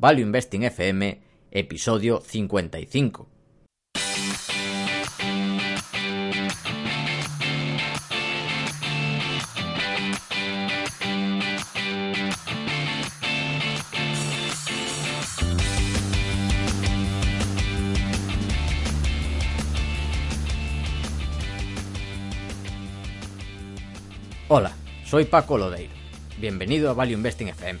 Value Investing FM, episodio 55. Hola, soy Paco Lodeiro. Bienvenido a Value Investing FM,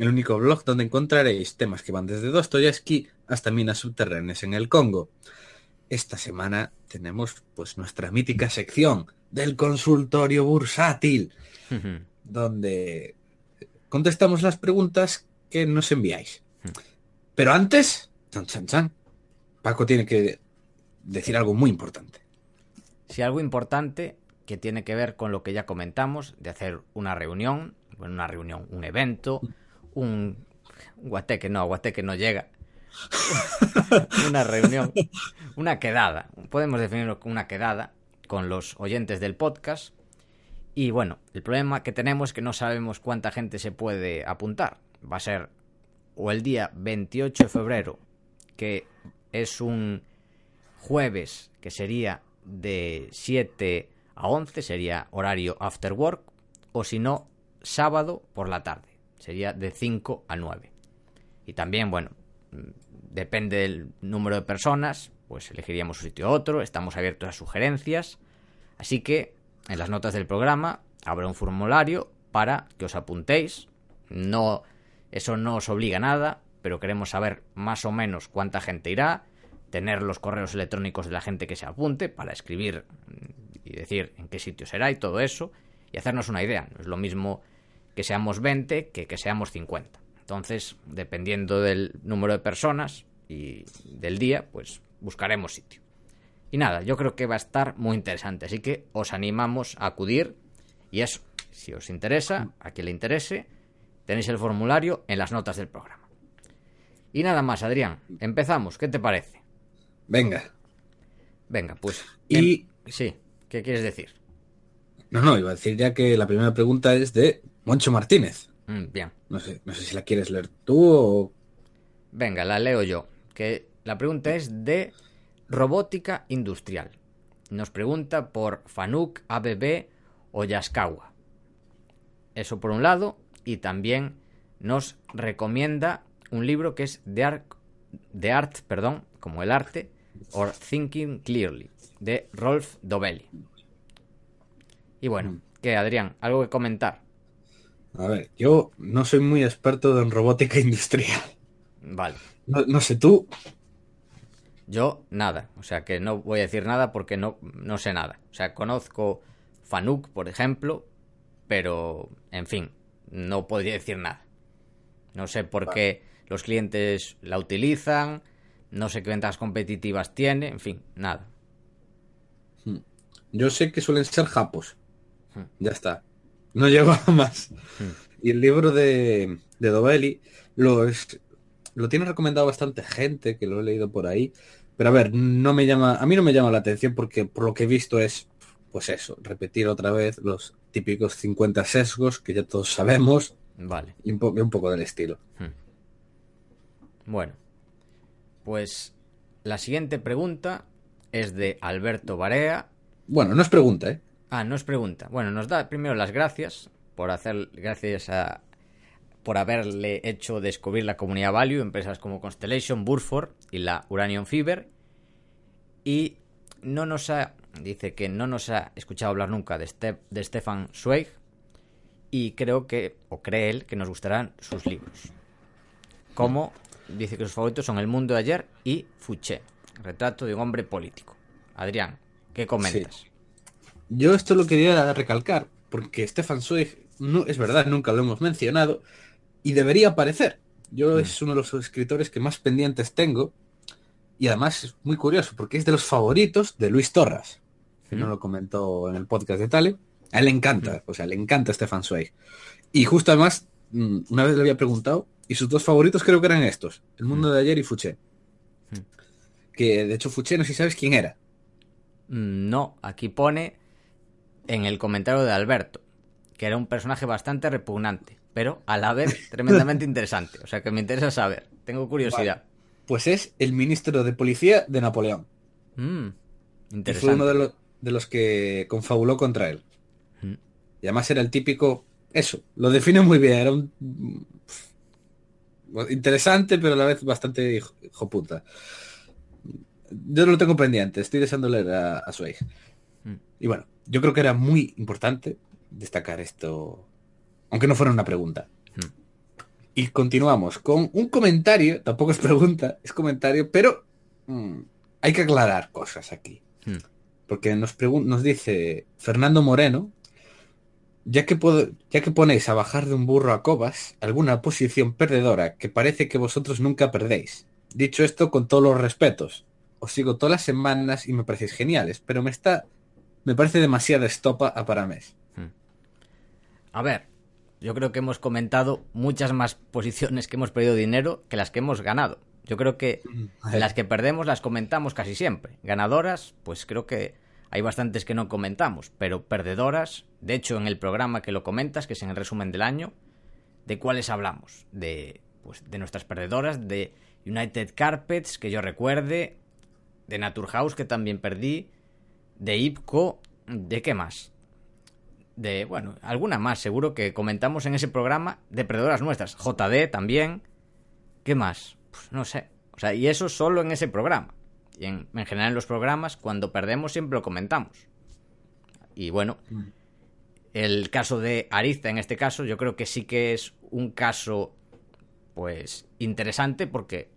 el único blog donde encontraréis temas que van desde Dostoyevsky hasta minas subterráneas en el Congo. Esta semana tenemos pues nuestra mítica sección del consultorio bursátil, donde contestamos las preguntas que nos enviáis. Pero antes, chan, chan, chan, Paco tiene que decir algo muy importante. Si algo importante que tiene que ver con lo que ya comentamos, de hacer una reunión, bueno, una reunión, un evento, un guateque, no, guateque no llega. una reunión, una quedada, podemos definirlo como una quedada con los oyentes del podcast. Y bueno, el problema que tenemos es que no sabemos cuánta gente se puede apuntar. Va a ser o el día 28 de febrero, que es un jueves, que sería de 7 a 11 sería horario after work o si no sábado por la tarde sería de 5 a 9 y también bueno depende del número de personas pues elegiríamos un sitio u otro estamos abiertos a sugerencias. Así que en las notas del programa habrá un formulario para que os apuntéis. No eso no os obliga a nada pero queremos saber más o menos cuánta gente irá tener los correos electrónicos de la gente que se apunte para escribir y decir en qué sitio será y todo eso, y hacernos una idea. No es lo mismo que seamos 20 que que seamos 50. Entonces, dependiendo del número de personas y del día, pues buscaremos sitio. Y nada, yo creo que va a estar muy interesante, así que os animamos a acudir y eso, si os interesa, a quien le interese, tenéis el formulario en las notas del programa. Y nada más, Adrián, empezamos, ¿qué te parece? Venga. Venga, pues. Y... Em... Sí. ¿Qué quieres decir? No, no, iba a decir ya que la primera pregunta es de Moncho Martínez. Mm, bien. No sé, no sé si la quieres leer tú o. Venga, la leo yo. Que la pregunta es de robótica industrial. Nos pregunta por Fanuk, ABB o Yaskawa. Eso por un lado. Y también nos recomienda un libro que es The Art, The Art perdón, como el arte, or Thinking Clearly de Rolf Dovelli. Y bueno, ¿qué, Adrián? ¿Algo que comentar? A ver, yo no soy muy experto en robótica industrial. Vale. No, no, sé tú. Yo nada, o sea que no voy a decir nada porque no, no sé nada. O sea, conozco Fanuc, por ejemplo, pero, en fin, no podría decir nada. No sé por vale. qué los clientes la utilizan, no sé qué ventajas competitivas tiene, en fin, nada. Yo sé que suelen ser japos. Hmm. Ya está. No llego a más. Y el libro de, de Dovelli lo, es, lo tiene recomendado bastante gente, que lo he leído por ahí. Pero a ver, no me llama, a mí no me llama la atención porque por lo que he visto es, pues eso, repetir otra vez los típicos 50 sesgos que ya todos sabemos. Vale. Y un, po un poco del estilo. Bueno, pues la siguiente pregunta es de Alberto Barea. Bueno, no es pregunta, ¿eh? Ah, no es pregunta. Bueno, nos da primero las gracias por hacer, gracias a, por haberle hecho descubrir la comunidad Value, empresas como Constellation, Burford y la Uranium Fiber. Y no nos ha, dice que no nos ha escuchado hablar nunca de, Ste de Stefan Zweig. Y creo que, o cree él, que nos gustarán sus libros. Como dice que sus favoritos son El mundo de ayer y Fouché, retrato de un hombre político. Adrián, ¿qué comentas? Yo esto lo quería recalcar, porque Stefan Zweig, no, es verdad, nunca lo hemos mencionado, y debería aparecer. Yo Mm. es uno de los escritores que más pendientes tengo. Y además es muy curioso porque es de los favoritos de Luis Torras. Que no Mm. lo comentó en el podcast de Tale. A él le encanta, o sea, le encanta Stefan Zweig. Y justo además, mm, una vez le había preguntado, y sus dos favoritos creo que eran estos, El mundo de ayer y Fouché. Mm. Que de hecho Fouché no sé si sabes quién era. Mm, No, aquí pone en el comentario de Alberto que era un personaje bastante repugnante, pero a la vez tremendamente interesante. O sea que me interesa saber. Tengo curiosidad. Pues es el ministro de policía de Napoleón. Mm, Y fue interesante. uno de, los- de los que confabuló contra él. Mm. Y además era el típico, eso, lo define muy bien, era un interesante, pero a la vez bastante hijo, hijo puta. Yo lo tengo pendiente, estoy deseando leer a, a Zweig. Mm. Y bueno, yo creo que era muy importante destacar esto, aunque no fuera una pregunta. Mm. Y continuamos con un comentario, tampoco es pregunta, es comentario, pero mm, hay que aclarar cosas aquí. Mm. Porque nos, dice Fernando Moreno, ya que, puedo- ya que ponéis a bajar de un burro a cobas alguna posición perdedora que parece que vosotros nunca perdéis. Dicho esto con todos los respetos, os sigo todas las semanas y me parecéis geniales, pero me está me parece demasiada estopa a para mes. A ver, yo creo que hemos comentado muchas más posiciones que hemos perdido dinero que las que hemos ganado. Yo creo que las que perdemos las comentamos casi siempre. Ganadoras, pues creo que hay bastantes que no comentamos, pero perdedoras, de hecho en el programa que lo comentas, que es en el resumen del año, ¿de cuáles hablamos? De pues de nuestras perdedoras, de United Carpets, que yo recuerde, de Naturhaus, que también perdí, de IPCO, ¿de qué más? De, bueno, alguna más, seguro que comentamos en ese programa de perdedoras nuestras. JD también. ¿Qué más? Pues no sé. O sea, y eso solo en ese programa. Y en, en general en los programas, cuando perdemos siempre lo comentamos. Y bueno, el caso de Arista en este caso, yo creo que sí que es un caso, pues, interesante porque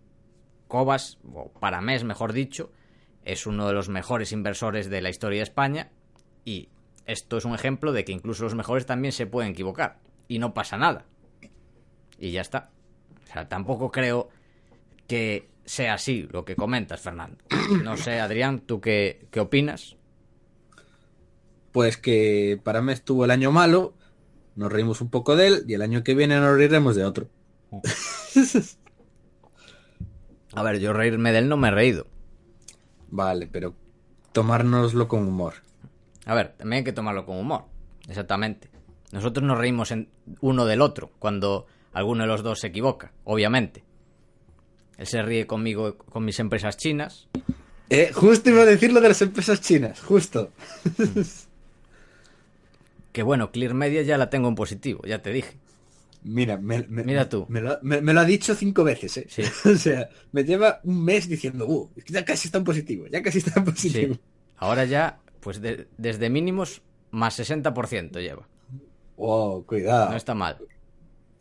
Cobas, o Paramés mejor dicho, es uno de los mejores inversores de la historia de España y esto es un ejemplo de que incluso los mejores también se pueden equivocar y no pasa nada. Y ya está. O sea, tampoco creo que sea así lo que comentas, Fernando. No sé, Adrián, ¿tú qué, qué opinas? Pues que para mes tuvo el año malo, nos reímos un poco de él y el año que viene nos reiremos de otro. A ver, yo reírme de él no me he reído. Vale, pero tomárnoslo con humor. A ver, también hay que tomarlo con humor. Exactamente. Nosotros nos reímos en uno del otro cuando alguno de los dos se equivoca, obviamente. Él se ríe conmigo con mis empresas chinas. Eh, justo iba a decir lo de las empresas chinas, justo. Que bueno, Clear Media ya la tengo en positivo, ya te dije. Mira, me, me- Mira tú. Me lo, me- me lo ha dicho cinco veces, ¿eh? Sí. o sea, me lleva un mes diciendo, uh, ya casi está en positivo, ya casi está en positivo. Sí. Ahora ya, pues de- desde mínimos, más 60% lleva. Wow, cuidado. No está mal.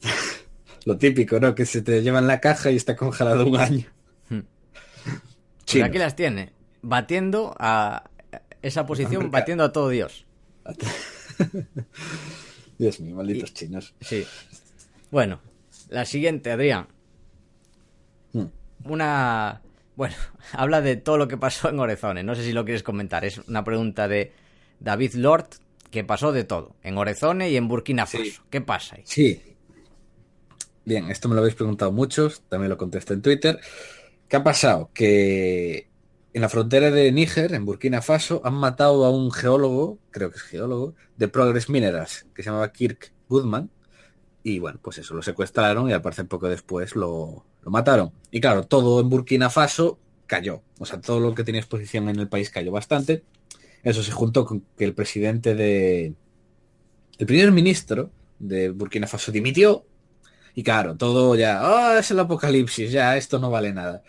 Lo típico, ¿no? Que se te lleva en la caja y está congelado un año. Hmm. Pues aquí las tiene. Batiendo a esa posición, batiendo a todo Dios. Dios mío, malditos chinos. Sí. Bueno, la siguiente, Adrián. Hmm. Una. Bueno, habla de todo lo que pasó en Orezone. No sé si lo quieres comentar. Es una pregunta de David Lord que pasó de todo. En Orezone y en Burkina Faso. Sí. ¿Qué pasa ahí? Sí. Bien, esto me lo habéis preguntado muchos, también lo contesté en Twitter. ¿Qué ha pasado? Que en la frontera de Níger, en Burkina Faso, han matado a un geólogo, creo que es geólogo, de Progress Minerals, que se llamaba Kirk Goodman. Y bueno, pues eso, lo secuestraron y al parecer poco después lo, lo mataron. Y claro, todo en Burkina Faso cayó. O sea, todo lo que tenía exposición en el país cayó bastante. Eso se juntó con que el presidente de... El primer ministro de Burkina Faso dimitió. Y claro, todo ya... ¡Ah, es el apocalipsis! Ya, esto no vale nada.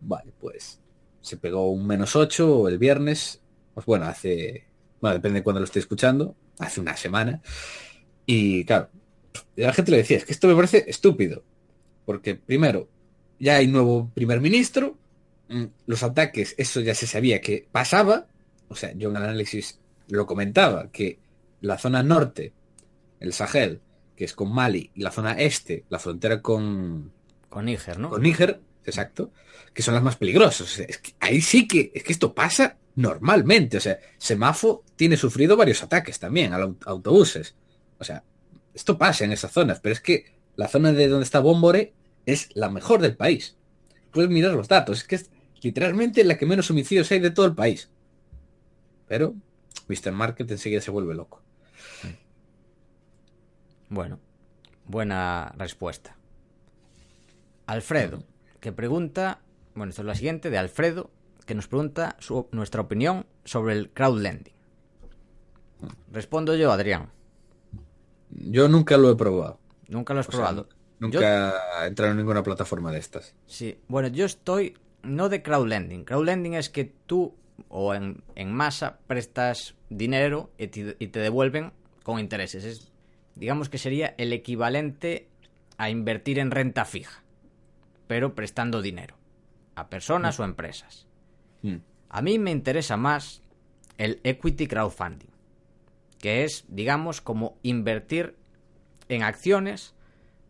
Vale, pues se pegó un menos 8 el viernes. Pues bueno, hace... Bueno, depende de cuándo lo esté escuchando. Hace una semana. Y claro, la gente le decía, es que esto me parece estúpido. Porque primero, ya hay nuevo primer ministro. mm, Los ataques, eso ya se sabía que pasaba. O sea, yo en el análisis lo comentaba, que la zona norte, el Sahel, que es con Mali, y la zona este, la frontera con, Con Níger, ¿no? con Níger, exacto, que son las más peligrosas. O sea, es que ahí sí que, es que esto pasa normalmente. O sea, Semafo tiene sufrido varios ataques también a los autobuses. O sea, esto pasa en esas zonas, pero es que la zona de donde está Bombore es la mejor del país. Puedes mirar los datos, es que es literalmente la que menos homicidios hay de todo el país. Pero Mr. Market enseguida se vuelve loco. Bueno, buena respuesta. Alfredo, que pregunta, bueno, esto es la siguiente, de Alfredo, que nos pregunta nuestra opinión sobre el crowdlending. Respondo yo, Adrián. Yo nunca lo he probado. Nunca lo has O sea, probado. Nunca he entrado en ninguna plataforma de estas. Sí, bueno, yo estoy no de crowdlending. Crowdlending es que tú o en, en masa prestas dinero y te, y te devuelven con intereses. Es, digamos que sería el equivalente a invertir en renta fija, pero prestando dinero a personas o empresas. Mm. A mí me interesa más el equity crowdfunding, que es, digamos, como invertir en acciones,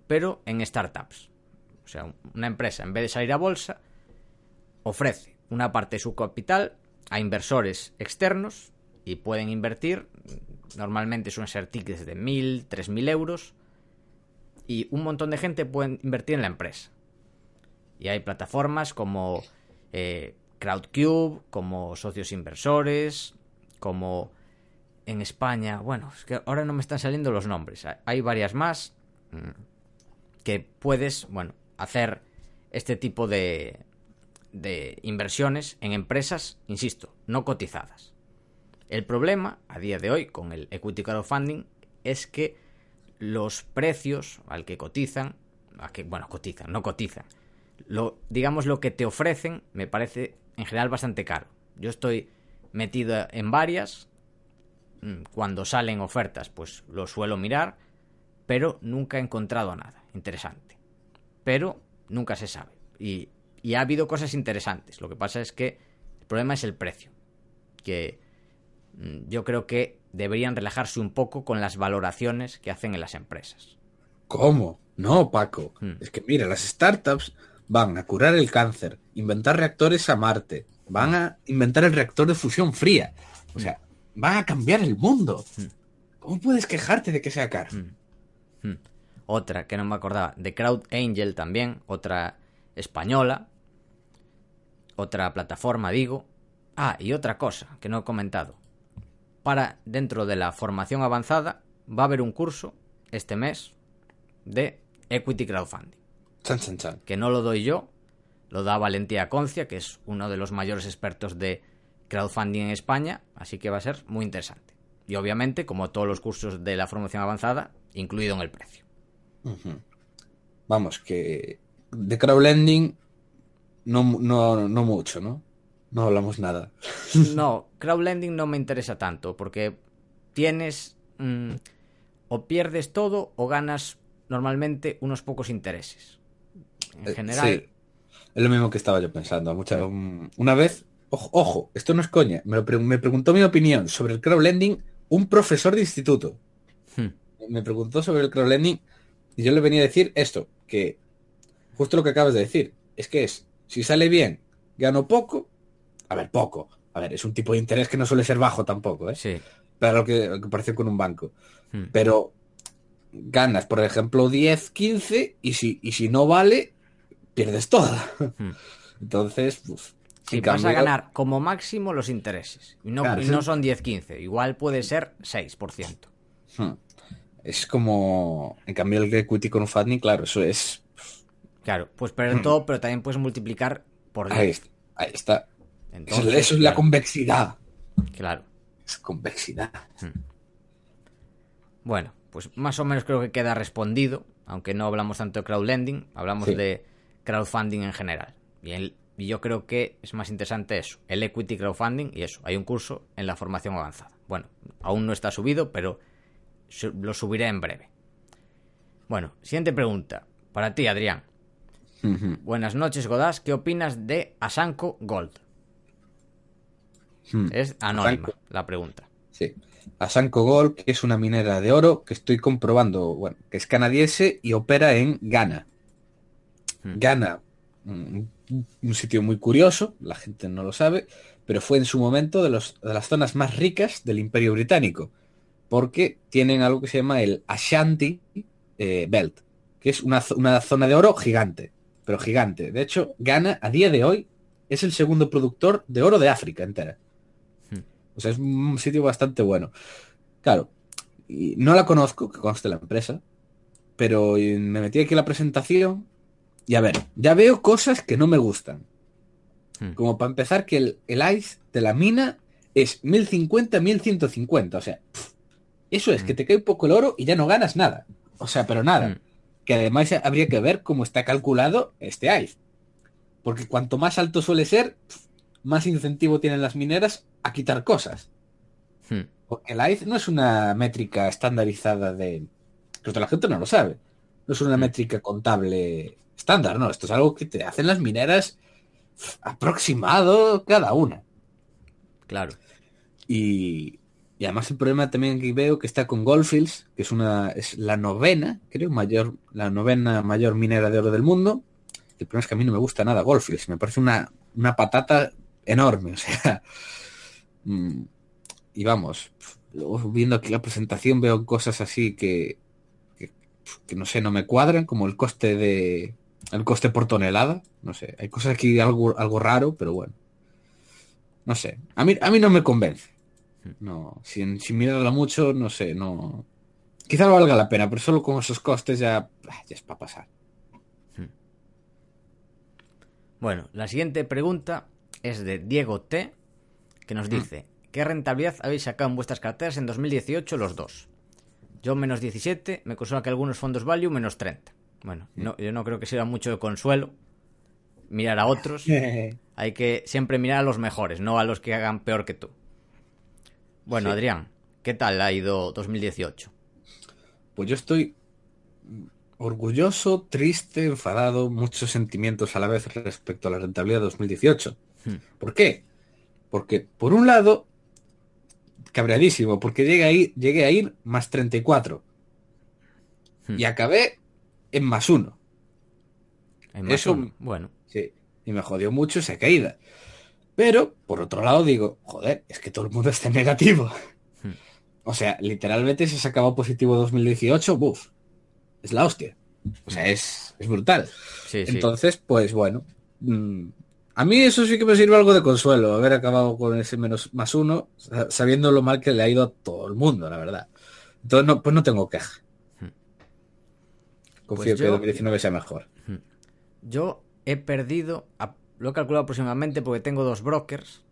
pero en startups. O sea, una empresa, en vez de salir a bolsa, ofrece una parte de su capital a inversores externos y pueden invertir, normalmente suelen ser tickets de 1.000, 3.000 euros, y un montón de gente puede invertir en la empresa. Y hay plataformas como eh, Crowdcube, como socios inversores, como en España, bueno, es que ahora no me están saliendo los nombres, hay- varias más mm, que puedes, bueno, hacer este tipo de, de inversiones en empresas, insisto, no cotizadas. El problema a día de hoy con el equity crowdfunding es que los precios al que cotizan, a que, bueno, cotizan, no cotizan, lo, digamos lo que te ofrecen me parece en general bastante caro. Yo estoy metido en varias, cuando salen ofertas pues lo suelo mirar, pero nunca he encontrado nada interesante. Pero nunca se sabe. Y, y ha habido cosas interesantes. Lo que pasa es que el problema es el precio. Que mm, yo creo que deberían relajarse un poco con las valoraciones que hacen en las empresas. ¿Cómo? No, Paco. Hmm. Es que mira, las startups van a curar el cáncer, inventar reactores a Marte, van a inventar el reactor de fusión fría. O sea, van a cambiar el mundo. ¿Cómo puedes quejarte de que sea caro? Hmm. Otra que no me acordaba, de Crowd Angel también, otra española, otra plataforma, digo. Ah, y otra cosa que no he comentado. Para dentro de la formación avanzada va a haber un curso este mes de Equity Crowdfunding, Chan, chan, chan. que no lo doy yo, lo da Valentía Concia, que es uno de los mayores expertos de crowdfunding en España, así que va a ser muy interesante. Y obviamente, como todos los cursos de la formación avanzada, incluido en el precio. Vamos, que de crowdlending no, no, no mucho, ¿no? No hablamos nada. No, crowdlending no me interesa tanto, porque tienes mm, o pierdes todo o ganas normalmente unos pocos intereses. En Eh, general, sí, es lo mismo que estaba yo pensando. Mucha, un- una vez, ojo, ojo, esto no es coña, me, lo pre- me preguntó mi opinión sobre el crowdlending un profesor de instituto. Hmm. Me preguntó sobre el crowdlending y yo le venía a decir esto, que justo lo que acabas de decir, es que es, si sale bien, gano poco, a ver, poco, a ver, es un tipo de interés que no suele ser bajo tampoco, ¿eh? sí. Para lo que, lo que parece con un banco. Hmm. Pero ganas, por ejemplo, 10, 15 y si, y si no vale, pierdes toda. Hmm. Entonces, pues, Sí, en vas a ganar como máximo los intereses. Y no, Claro, y sí. no son 10-15, igual puede ser 6%. Hmm. Es como, en cambio, el equity con funding, claro, eso es, Claro, puedes perder todo, pero también puedes multiplicar por 10. Hmm. ahí, está, ahí está. Eso, Entonces, eso es la convexidad. claro. Es convexidad. Bueno, pues más o menos creo que queda respondido, aunque no hablamos tanto de crowdlending, hablamos Sí. de crowdfunding en general. Y, el- y yo creo que es más interesante eso, el equity crowdfunding y eso. Hay un curso en la formación avanzada. Bueno, aún no está subido, pero lo subiré en breve. Bueno, siguiente pregunta. Para ti, Adrián. Buenas noches, Godás. ¿Qué opinas de Asanko Gold? Hmm. Es anónima la pregunta. Sí. a Sanco Gold, que es una minera de oro que estoy comprobando, bueno, que es canadiense y opera en Ghana. Hmm. Ghana, un, un sitio muy curioso, la gente no lo sabe, pero fue en su momento de, los, de las zonas más ricas del Imperio Británico, porque tienen algo que se llama el Ashanti eh, Belt, que es una, una zona de oro gigante, pero gigante. De hecho, Ghana a día de hoy es el segundo productor de oro de África entera. Hmm. O sea, es un sitio bastante bueno. Claro, y no la conozco, que conste la empresa, pero eh, me metí aquí en la presentación y a ver, ya veo cosas que no me gustan. Hmm. Como para empezar, que el, el ICE de la mina es 1050-1150. O sea, eso es Mm. que te cae un poco el oro y ya no ganas nada. O sea, pero nada. Mm. Que además habría que ver cómo está calculado este ICE. Porque cuanto más alto suele ser, más incentivo tienen las mineras a quitar cosas. Hmm. Porque el ICE no es una métrica estandarizada de... Pero la gente no lo sabe. No es una métrica contable estándar, no. Esto es algo que te hacen las mineras aproximado cada una. Claro. Y, y además el problema también que veo que está con Goldfields, que es una es la novena, creo, mayor, la novena mayor minera de oro del mundo. El problema es que a mí no me gusta nada Goldfields, me parece una, una patata enorme, o sea. mm, y vamos, luego viendo aquí la presentación veo cosas así que, que, que no sé, no me cuadran, como el coste de el coste por tonelada, no sé, hay cosas aquí algo, algo raro, pero bueno. No sé, a mí, a mí no me convence. No, sin, sin mirarla mucho, no sé, no. Quizá no valga la pena, pero solo con esos costes ya, ah, ya es para pasar. Bueno, la siguiente pregunta es de Diego T, que nos dice, ¿qué rentabilidad habéis sacado en vuestras carteras en 2018 los dos? Yo menos 17, me consuela que algunos fondos value menos 30. Bueno, no, yo no creo que sirva mucho de consuelo mirar a otros. Hay que siempre mirar a los mejores, no a los que hagan peor que tú. Bueno, Sí. Adrián, ¿qué tal ha ido 2018? Pues yo estoy orgulloso, triste, enfadado, muchos sentimientos a la vez respecto a la rentabilidad de 2018. Hmm. ¿Por qué? Porque, por un lado, cabreadísimo, porque llegué a ir, llegué a ir más 34 Hmm. y acabé en más uno. En más Eso- uno. Bueno, Sí, y me jodió mucho esa caída. Pero, por otro lado, digo, joder, es que todo el mundo está en negativo. Hmm. O sea, literalmente si se acabó positivo 2018, buf, es la hostia. O sea, es, es brutal. sí, sí. Entonces, pues bueno, mm, a mí eso sí que me sirve algo de consuelo, haber acabado con ese menos más uno, sa- sabiendo lo mal que le ha ido a todo el mundo, la verdad. Entonces, no, pues no tengo queja. Confío Pues que yo- 2019 sea mejor. Yo he perdido, lo he calculado aproximadamente porque tengo dos brokers,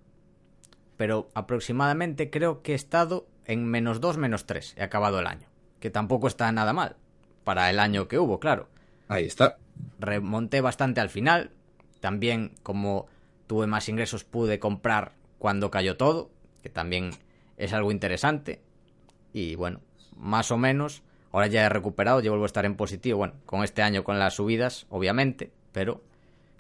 pero aproximadamente creo que he estado en menos 2, menos 3. He acabado el año. Que tampoco está nada mal. Para el año que hubo, claro. Ahí está. Remonté bastante al final. También, como tuve más ingresos, pude comprar cuando cayó todo. Que también es algo interesante. Y bueno, más o menos. Ahora ya he recuperado, ya vuelvo a estar en positivo. Bueno, con este año con las subidas, obviamente. Pero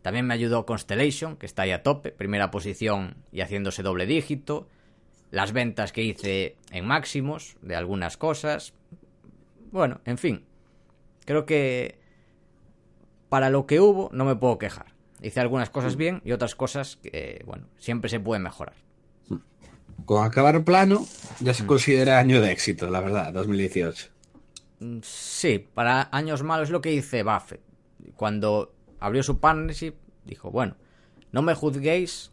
también me ayudó Constellation, que está ahí a tope. Primera posición y haciéndose doble dígito. Las ventas que hice en máximos de algunas cosas. Bueno, en fin. Creo que para lo que hubo no me puedo quejar. Hice algunas cosas bien y otras cosas que, bueno, siempre se puede mejorar. Con acabar plano, ya se considera año de éxito, la verdad, 2018. Mm, Sí, para años malos es lo que dice Buffett. Cuando abrió su partnership, dijo, bueno, no me juzguéis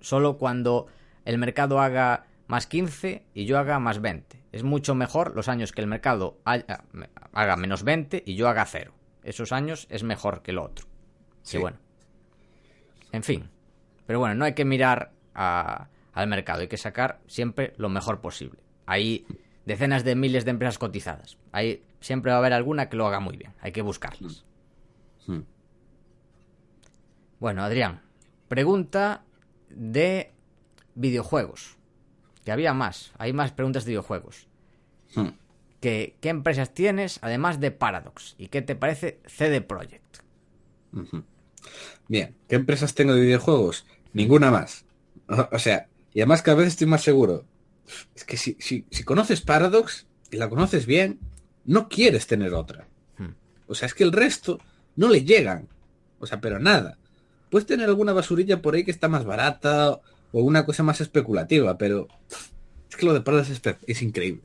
solo cuando el mercado haga más 15 y yo haga más 20. Es mucho mejor los años que el mercado haya- haga menos 20 y yo haga cero. Esos años es mejor que lo otro. Sí, Sí. bueno. En fin. Pero bueno, no hay que mirar a- al mercado, hay que sacar siempre lo mejor posible. Hay decenas de miles de empresas cotizadas. Hay, siempre va a haber alguna que lo haga muy bien. Hay que buscarlas. Hmm. Bueno, Adrián, pregunta de videojuegos. Que había más, hay más preguntas de videojuegos. Hmm. Que, ¿Qué empresas tienes además de Paradox? ¿Y qué te parece CD Projekt? Bien, ¿qué empresas tengo de videojuegos? Ninguna más. O o sea, y además cada vez estoy más seguro es que si, si, si conoces Paradox y la conoces bien, no quieres tener otra. Hmm. O sea, es que el resto no le llegan. O sea, pero nada. Puedes tener alguna basurilla por ahí que está más barata o una cosa más especulativa, pero es que lo de Paradox es, es increíble.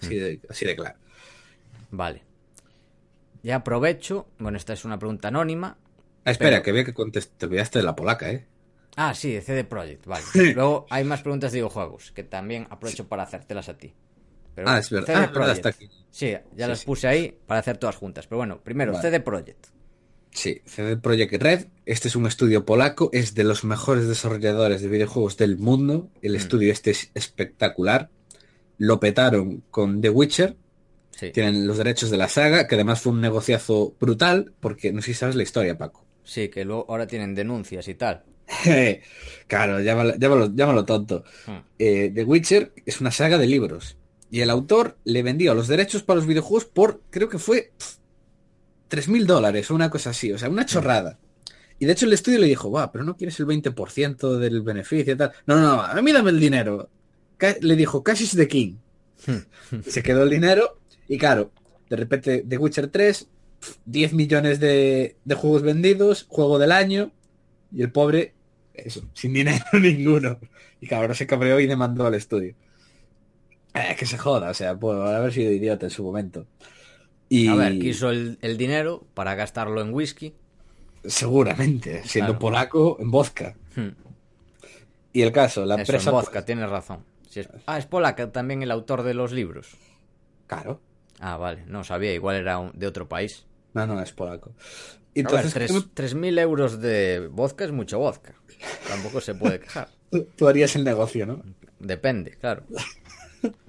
Así de, así de claro. Vale. Ya aprovecho. Bueno, esta es una pregunta anónima. Ah, espera, Pero- que veo que contest- te olvidaste de la polaca, ¿eh? Ah, sí, de CD Projekt, vale. Luego hay más preguntas de videojuegos, que también aprovecho para hacértelas a ti. Pero Ah, es verdad. CD Ah, verdad, está aquí. Sí, ya Sí, las sí. puse ahí para hacer todas juntas. Pero bueno, primero, Vale. CD Projekt. Sí, CD Projekt Red. Este es un estudio polaco, es de los mejores desarrolladores de videojuegos del mundo. El Mm. estudio este es espectacular. Lo petaron con The Witcher. Sí. Tienen los derechos de la saga, que además fue un negociazo brutal, porque no sé si sabes la historia, Paco. Sí, que luego ahora tienen denuncias y tal. claro, llámalo, llámalo- llámalo tonto. Hmm. Eh, The Witcher es una saga de libros. Y el autor le vendió los derechos para los videojuegos por, creo que fue, pf, 3.000 dólares o una cosa así. O sea, una chorrada. Y de hecho el estudio le dijo, va, pero no quieres el 20% del beneficio y tal. No, no, no, a mí dame el dinero. Le dijo, cash is the king. Se quedó el dinero y claro, de repente The Witcher 3, pf, 10 millones de, de juegos vendidos, juego del año, y el pobre, eso, sin dinero ninguno. Y cabrón se cabreó y demandó al estudio. Eh, que se joda, o sea, por haber sido idiota en su momento. Y A ver, quiso el, el dinero para gastarlo en whisky. seguramente, siendo Claro. polaco, en vodka. Hmm. Y el caso, la Eso, empresa... en vodka, pues, tienes razón. Si es- Ah, es polaca también el autor de los libros. claro. Ah, vale, no sabía, igual era un- de otro país. No, no, es polaco. Ver, entonces, tres- ¿qué me- 3.000 euros de vodka es mucho vodka. Tampoco se puede quejar. tú, tú harías el negocio, ¿no? Depende, claro. Igual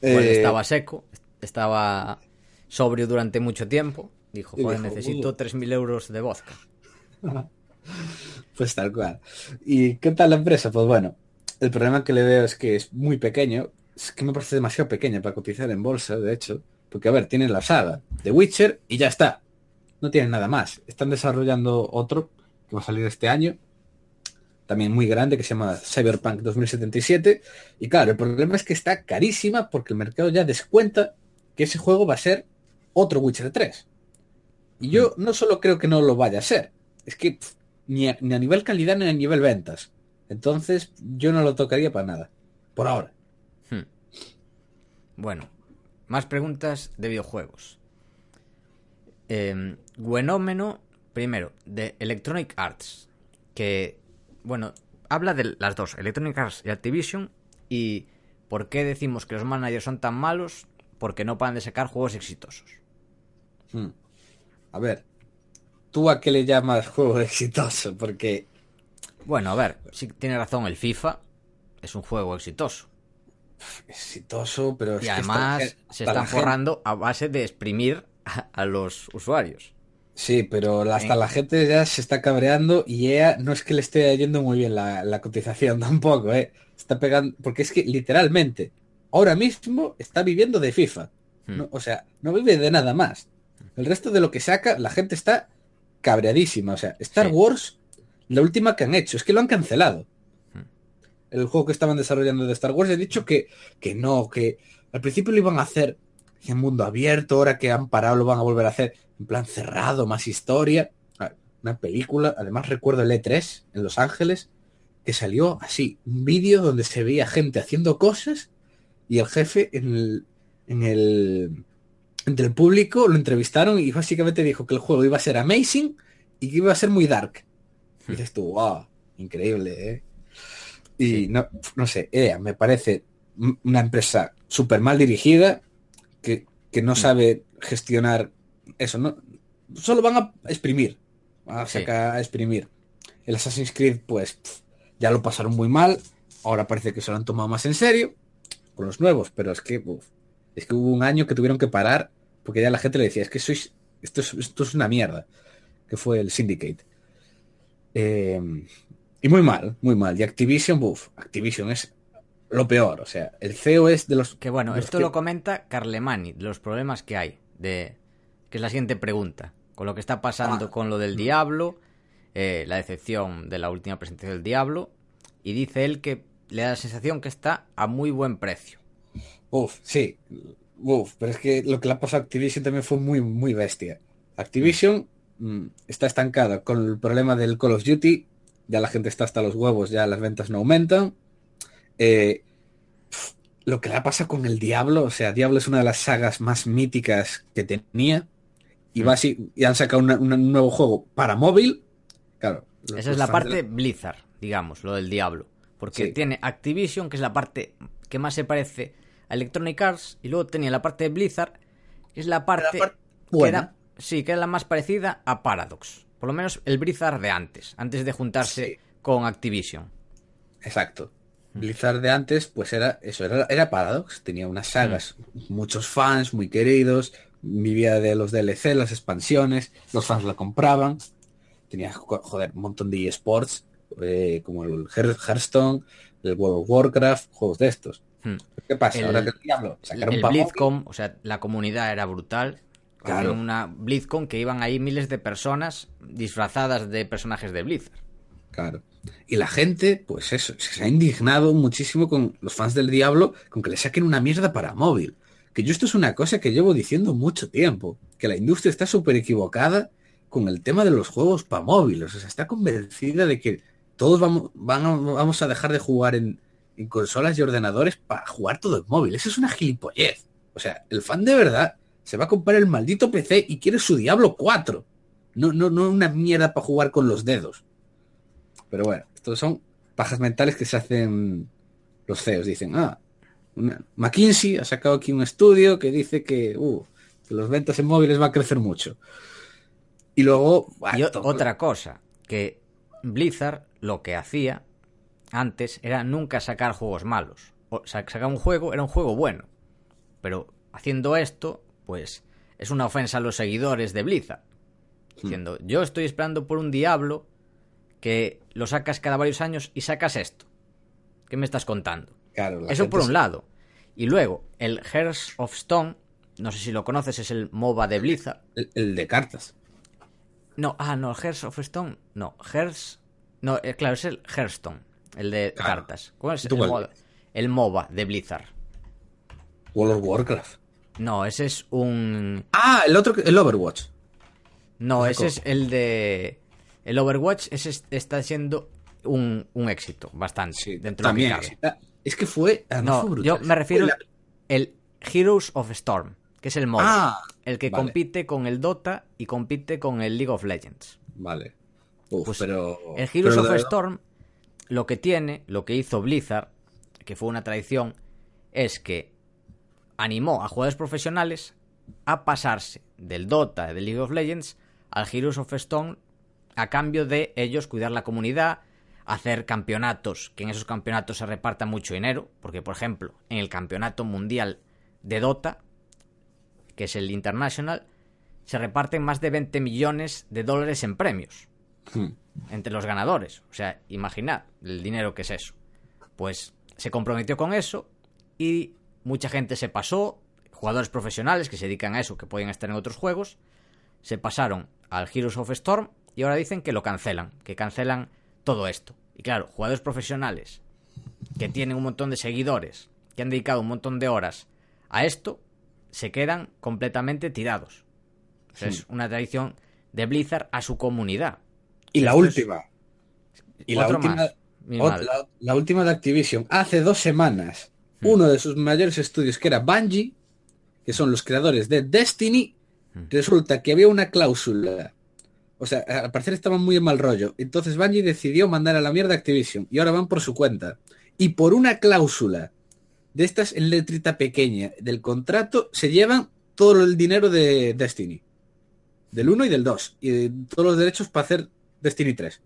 Eh, estaba seco, estaba sobrio durante mucho tiempo. Dijo, joder, dijo, necesito "Uh". 3.000 euros de vodka. Pues tal cual. ¿Y qué tal la empresa? Pues bueno, el problema que le veo es que es muy pequeño. Es que me parece demasiado pequeña para cotizar en bolsa, de hecho. Porque, a ver, tienen la saga de Witcher y ya está. No tienen nada más. Están desarrollando otro que va a salir este año. También muy grande, que se llama Cyberpunk 2077. Y claro, el problema es que está carísima porque el mercado ya descuenta que ese juego va a ser otro Witcher 3. Y yo no solo creo que no lo vaya a ser, es que pff, ni a, ni a nivel calidad ni a nivel ventas. Entonces yo no lo tocaría para nada. Por ahora. Hmm. Bueno, más preguntas de videojuegos. Eh, primero, de Electronic Arts, que, bueno, habla de las dos, Electronic Arts y Activision, y por qué decimos que los managers son tan malos, porque no paran de sacar juegos exitosos. Hmm. A ver, ¿tú a qué le llamas juego exitoso? Porque Bueno, a ver, sí tiene razón, el FIFA es un juego exitoso. exitoso, pero es Y que además se están gente- forrando a base de exprimir a, a los usuarios. Sí, pero hasta la gente ya se está cabreando y EA no es que le esté yendo muy bien la, la cotización tampoco, ¿eh? Está pegando, porque es que literalmente ahora mismo está viviendo de FIFA. Hmm. O sea, no vive de nada más. El resto de lo que saca, la gente está cabreadísima. O sea, Star Sí. Wars, la última que han hecho, es que lo han cancelado. Hmm. El juego que estaban desarrollando de Star Wars, he dicho que, que no, que al principio lo iban a hacer en mundo abierto, ahora que han parado lo van a volver a hacer en plan cerrado, más historia. Una película, además recuerdo el E3 en Los Ángeles, que salió así, un vídeo donde se veía gente haciendo cosas y el jefe en el, en el entre el público lo entrevistaron y básicamente dijo que el juego iba a ser amazing y que iba a ser muy dark. Y dices tú, wow, increíble, ¿eh? Y Sí. no, no sé, EA me parece una empresa súper mal dirigida que, que no sabe gestionar eso, ¿no? Solo van a exprimir, van a Sí. sacar a exprimir. El Assassin's Creed, pues, ya lo pasaron muy mal, ahora parece que se lo han tomado más en serio con los nuevos, pero es que, uf, es que hubo un año que tuvieron que parar porque ya la gente le decía, es que sois, esto es, esto es una mierda, que fue el Syndicate. Eh, y muy mal, muy mal. Y Activision, uff, Activision es lo peor, o sea, el CEO es de los... Que bueno, los esto que- lo comenta Carlemani, los problemas que hay, de que es la siguiente pregunta, con lo que está pasando Ah. con lo del Diablo, eh, la decepción de la última presentación del Diablo, y dice él que le da la sensación que está a muy buen precio. Uf, sí. Uf, pero es que lo que le ha pasado a Activision también fue muy, muy bestia. Activision mm, está estancada con el problema del Call of Duty. Ya la gente está hasta los huevos, ya las ventas no aumentan. Eh, pf, lo que le pasa con el Diablo, o sea, Diablo es una de las sagas más míticas que tenía. Y, va así, y han sacado una- una- un nuevo juego para móvil. Claro. Esa es la de parte Blizzard, digamos, lo del Diablo. Porque Sí. tiene Activision, que es la parte que más se parece a Electronic Arts, y luego tenía la parte de Blizzard, que es la parte, parte que buena. era, sí, que era la más parecida a Paradox. Por lo menos el Blizzard de antes, antes de juntarse Sí. con Activision. Exacto. Blizzard de antes, pues era eso, era, era Paradox, tenía unas sagas, muchos fans muy queridos, vivía de los DLC, las expansiones, los fans la compraban, tenía, jo- joder, un montón de eSports, eh, como el Hear- Hearthstone, el World of Warcraft, juegos de estos. Hmm. ¿Qué pasa? El- Ahora que el diablo sacaron el BlizzCon, o sea, la comunidad era brutal. Claro. Una BlizzCon que iban ahí miles de personas disfrazadas de personajes de Blizzard. Claro. Y la gente, pues eso, se ha indignado muchísimo con los fans del Diablo con que le saquen una mierda para móvil. Que yo esto es una cosa que llevo diciendo mucho tiempo, que la industria está súper equivocada con el tema de los juegos para móvil. O sea, está convencida de que todos vamos, a- vamos a dejar de jugar en, en consolas y ordenadores para jugar todo en móvil. Eso es una gilipollez. O sea, el fan de verdad se va a comprar el maldito PC y quiere su Diablo 4. No, no, no una mierda para jugar con los dedos. Pero bueno, estos son pajas mentales que se hacen los CEOs. Dicen, ah, McKinsey ha sacado aquí un estudio que dice que, uh, que los ventas en móviles va a crecer mucho. Y luego, Y bueno, o- otra cosa, que Blizzard lo que hacía antes era nunca sacar juegos malos. O sa- sacar un juego era un juego bueno. Pero haciendo esto, pues es una ofensa a los seguidores de Blizzard. Diciendo, yo estoy esperando por un Diablo que lo sacas cada varios años y sacas esto. ¿Qué me estás contando? claro, Eso por un se- lado. Y luego, el Hearts of Stone, no sé si lo conoces, es el MOBA de Blizzard. El, el de cartas. No, ah, no, Hearts of Stone. No, Hearts. No, eh, claro, es el Hearthstone, el de Claro. cartas. ¿Cómo es ¿Tú el, cuál moda? el MOBA de Blizzard? World of Warcraft. No, ese es un. Ah, el otro, el Overwatch. No, ese es el de. El Overwatch, es- está siendo un, un éxito, bastante. dentro también. de lo que. Ah, Es que fue, No, fue brutal. yo me refiero el Heroes of Storm, que es el MOBA. Ah, el que vale. compite con el Dota y compite con el League of Legends. Vale. Uf, Pues pero... El Heroes of Storm, lo que tiene, lo que hizo Blizzard, que fue una tradición, es que animó a jugadores profesionales a pasarse del Dota, del League of Legends, al Heroes of Storm a cambio de ellos cuidar la comunidad, hacer campeonatos, que en esos campeonatos se reparta mucho dinero, porque por ejemplo, en el campeonato mundial de Dota, que es el International, se reparten más de 20 millones de dólares en premios Hmm. entre los ganadores. O sea, imaginad el dinero que es eso. Pues se comprometió con eso y mucha gente se pasó, jugadores profesionales que se dedican a eso, que pueden estar en otros juegos, se pasaron al Heroes of Storm y ahora dicen que lo cancelan, que cancelan todo esto. Y claro, jugadores profesionales que tienen un montón de seguidores, que han dedicado un montón de horas a esto, se quedan completamente tirados. O sea, es una tradición de Blizzard a su comunidad. Y la es- última. Y la última, más. La última de Activision. Hace dos semanas, Hmm. uno de sus mayores estudios, que era Bungie, que son los creadores de Destiny, Hmm. resulta que había una cláusula. O sea, al parecer estaban muy en mal rollo. Entonces Bungie decidió mandar a la mierda a Activision. Y ahora van por su cuenta. Y por una cláusula de estas en letrita pequeña del contrato, se llevan todo el dinero de Destiny. Del 1 y del 2. Y de todos los derechos para hacer Destiny 3.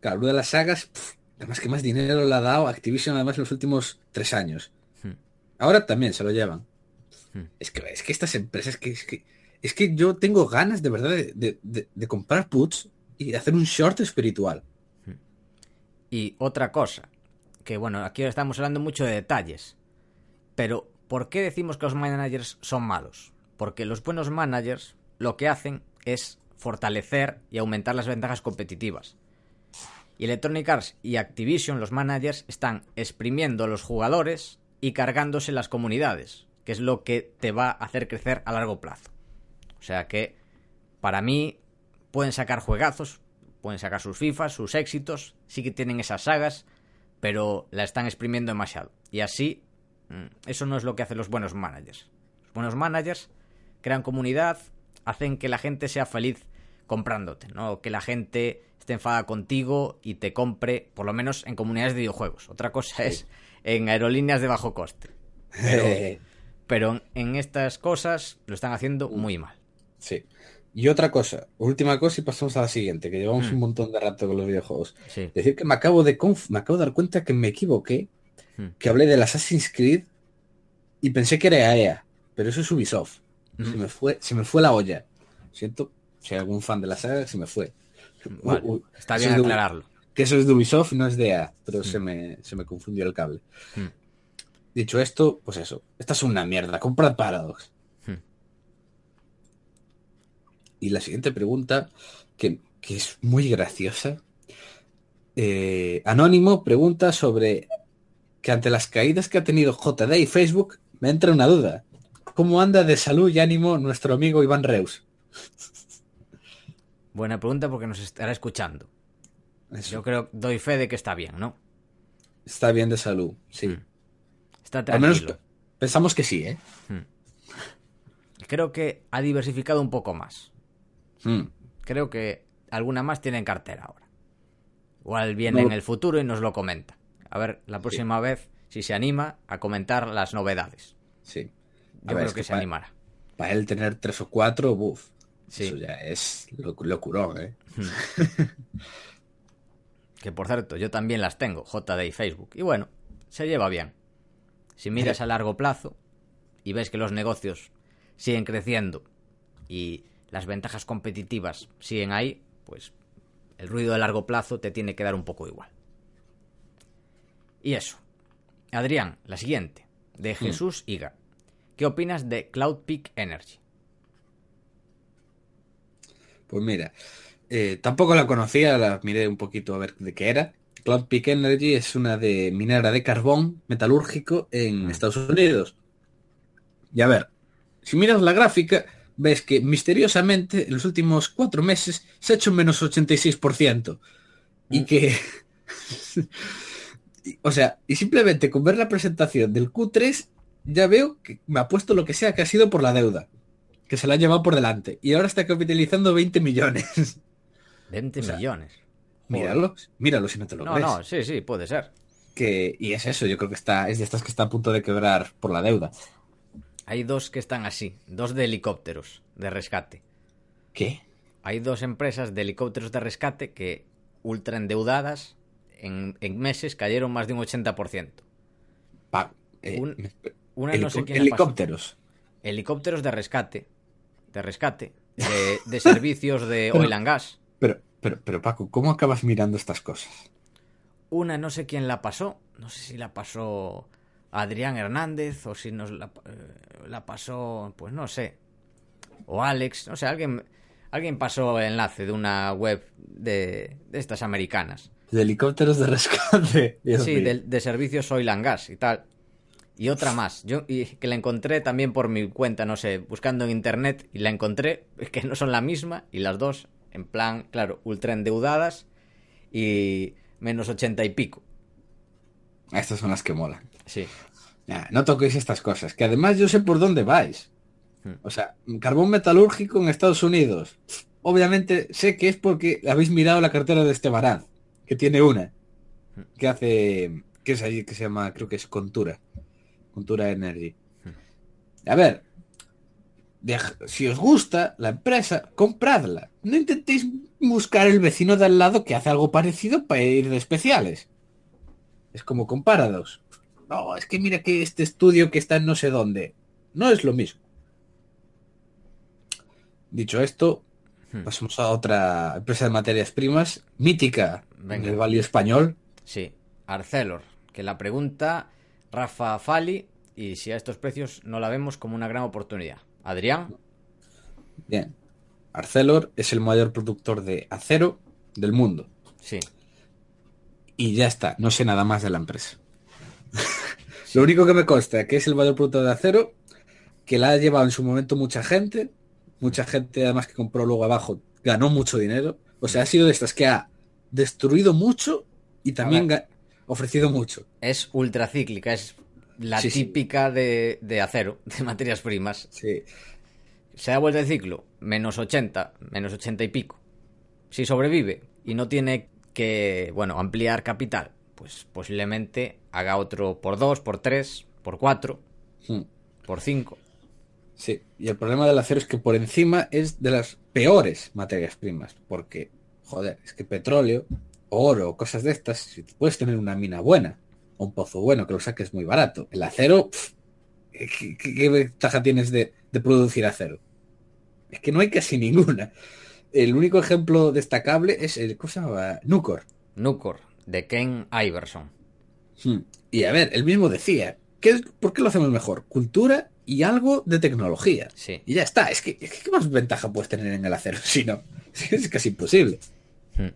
Claro, una de las sagas, pf, además que más dinero le ha dado Activision además en los últimos tres años. Hmm. Ahora también se lo llevan. Hmm. Es que, es que estas empresas, que, es, que, es que yo tengo ganas de verdad de, comprar puts y hacer un short espiritual. Y otra cosa, que bueno, aquí estamos hablando mucho de detalles, pero ¿por qué decimos que los managers son malos? Porque los buenos managers lo que hacen es fortalecer y aumentar las ventajas competitivas. Y Electronic Arts y Activision, los managers, están exprimiendo a los jugadores y cargándose las comunidades, que es lo que te va a hacer crecer a largo plazo. O sea que, para mí, pueden sacar juegazos, pueden sacar sus FIFAs, sus éxitos, sí que tienen esas sagas, pero la están exprimiendo demasiado. Y así, mm, eso no es lo que hacen los buenos managers. Los buenos managers crean comunidad, hacen que la gente sea feliz comprándote, ¿no? Que la gente esté enfada contigo y te compre, por lo menos en comunidades de videojuegos. Otra cosa es en aerolíneas de bajo coste. Pero, pero en estas cosas lo están haciendo muy mal. Sí. Y otra cosa, última cosa y pasamos a la siguiente, que llevamos Mm. un montón de rato con los videojuegos. Sí. Decir que me acabo de conf- me acabo de dar cuenta que me equivoqué, Mm. que hablé del Assassin's Creed y pensé que era EA, pero eso es Ubisoft. Se Mm. me fue, se me fue la olla. Siento, si hay algún fan de la saga, se me fue. Vale, Está bien es de- aclararlo. que eso es de Ubisoft, no es de EA, pero se, me, se me confundió el cable. Dicho esto, pues eso, esta es una mierda, comprad Paradox. Mm. Y la siguiente pregunta, que, que es muy graciosa. eh, Anónimo pregunta sobre que ante las caídas que ha tenido JD y Facebook, me entra una duda. ¿Cómo anda de salud y ánimo nuestro amigo Iván Reus? Buena pregunta porque nos estará escuchando. Eso, Yo creo, doy fe de que está bien, ¿no? Está bien de salud, sí. Mm. Está Al menos tranquilo. pensamos que sí, ¿eh? Creo que ha diversificado un poco más. Mm. Creo que alguna más tiene en cartera ahora. Igual viene No. en el futuro y nos lo comenta. A ver, la próxima vez, si se anima a comentar las novedades. Sí. Yo creo que, se para, animará. para él tener tres o cuatro, buf. Sí. Eso ya es lo- locurón, ¿eh? Que por cierto, yo también las tengo, JD y Facebook. Y bueno, se lleva bien. Si miras a largo plazo y ves que los negocios siguen creciendo y las ventajas competitivas siguen ahí, pues el ruido de largo plazo te tiene que dar un poco igual. Y eso. Adrián, la siguiente, de Jesús Iga. ¿Qué opinas de Cloud Peak Energy? Pues mira, eh, tampoco la conocía, la miré un poquito a ver de qué era. Cloud Peak Energy es una de minera de carbón metalúrgico en Mm. Estados Unidos. Y a ver, si miras la gráfica, ves que misteriosamente en los últimos cuatro meses se ha hecho un menos 86%. Y Mm. que... o sea, y simplemente con ver la presentación del Q3, ya veo que me ha puesto lo que sea que ha sido por la deuda. Que se la ha llevado por delante. Y ahora está capitalizando 20 millones. 20 O sea, millones. Míralo, míralo si no te lo No, crees. no, sí, sí, puede ser. Que, y es eso, yo creo que está, es de estas que está a punto de quebrar por la deuda. Hay dos que están así, dos de helicópteros de rescate. ¿Qué? Hay dos empresas de helicópteros de rescate que, ultra endeudadas, en, en meses cayeron más de un 80%. Pa- eh, Un- Una no sé quién helicópteros. Helicópteros de rescate. De rescate. De, de servicios de Pero- oil and gas. Pero, pero, pero Paco, ¿cómo acabas mirando estas cosas? Una no sé quién la pasó. No sé si la pasó Adrián Hernández o si nos la, eh, la pasó, pues no sé. O Alex. No sé, alguien, alguien pasó el enlace de una web de, de estas americanas. De helicópteros de rescate. Dios Sí, de, de servicios oil and gas y tal. Y otra más, yo y que la encontré también por mi cuenta, no sé, buscando en internet y la encontré, que no son la misma y las dos, en plan, claro, ultra endeudadas y menos ochenta y pico. Estas son las que molan. Sí, Nah, no toquéis estas cosas, que además yo sé por dónde vais. Hmm. O sea, carbón metalúrgico en Estados Unidos. Obviamente sé que es porque habéis mirado la cartera de Estebarad, que tiene una, que hace, que es allí, que se llama, creo que es Contura, Contura Energy. A ver, si os gusta la empresa, compradla. No intentéis buscar el vecino de al lado que hace algo parecido para ir de especiales. Es como con Paradox. No, es que mira que este estudio que está en no sé dónde. No es lo mismo. Dicho esto, Hmm. pasamos a otra empresa de materias primas, mítica, en Venga. el Valle Español. sí. Arcelor, que la pregunta Rafa Fali y si a estos precios no la vemos como una gran oportunidad. Adrián, Bien. Arcelor es el mayor productor de acero del mundo. sí. y ya está, no sé nada más de la empresa. Lo único que me consta que es el valor bruto de acero, que la ha llevado en su momento mucha gente, mucha gente además que compró luego abajo, ganó mucho dinero, o sea, ha sido de estas que ha destruido mucho y también ha ofrecido mucho. Es ultracíclica, es la Sí, sí. típica De, de acero, de materias primas. Sí, Se da vuelta el ciclo, menos 80, menos 80 y pico. Si sobrevive y no tiene que, bueno, ampliar capital, pues posiblemente haga otro por 2, por 3, por 4, Hmm. por 5. sí. Y el problema del acero es que por encima es de las peores materias primas, porque, joder, es que petróleo, oro, cosas de estas, si puedes tener una mina buena, o un pozo bueno que lo saques muy barato. El acero, ¿qué, qué- qué ventaja tienes de, de producir acero? Es que no hay casi ninguna. El único ejemplo destacable es el, ¿cómo se llamaba? Nucor. Nucor, de Ken Iverson. Hmm. Y a ver, él mismo decía, ¿qué ¿por qué lo hacemos mejor? Cultura y algo de tecnología. Sí. Y ya está, es que, es que ¿qué más ventaja puedes tener en el acero? Si no, es casi imposible. Hmm.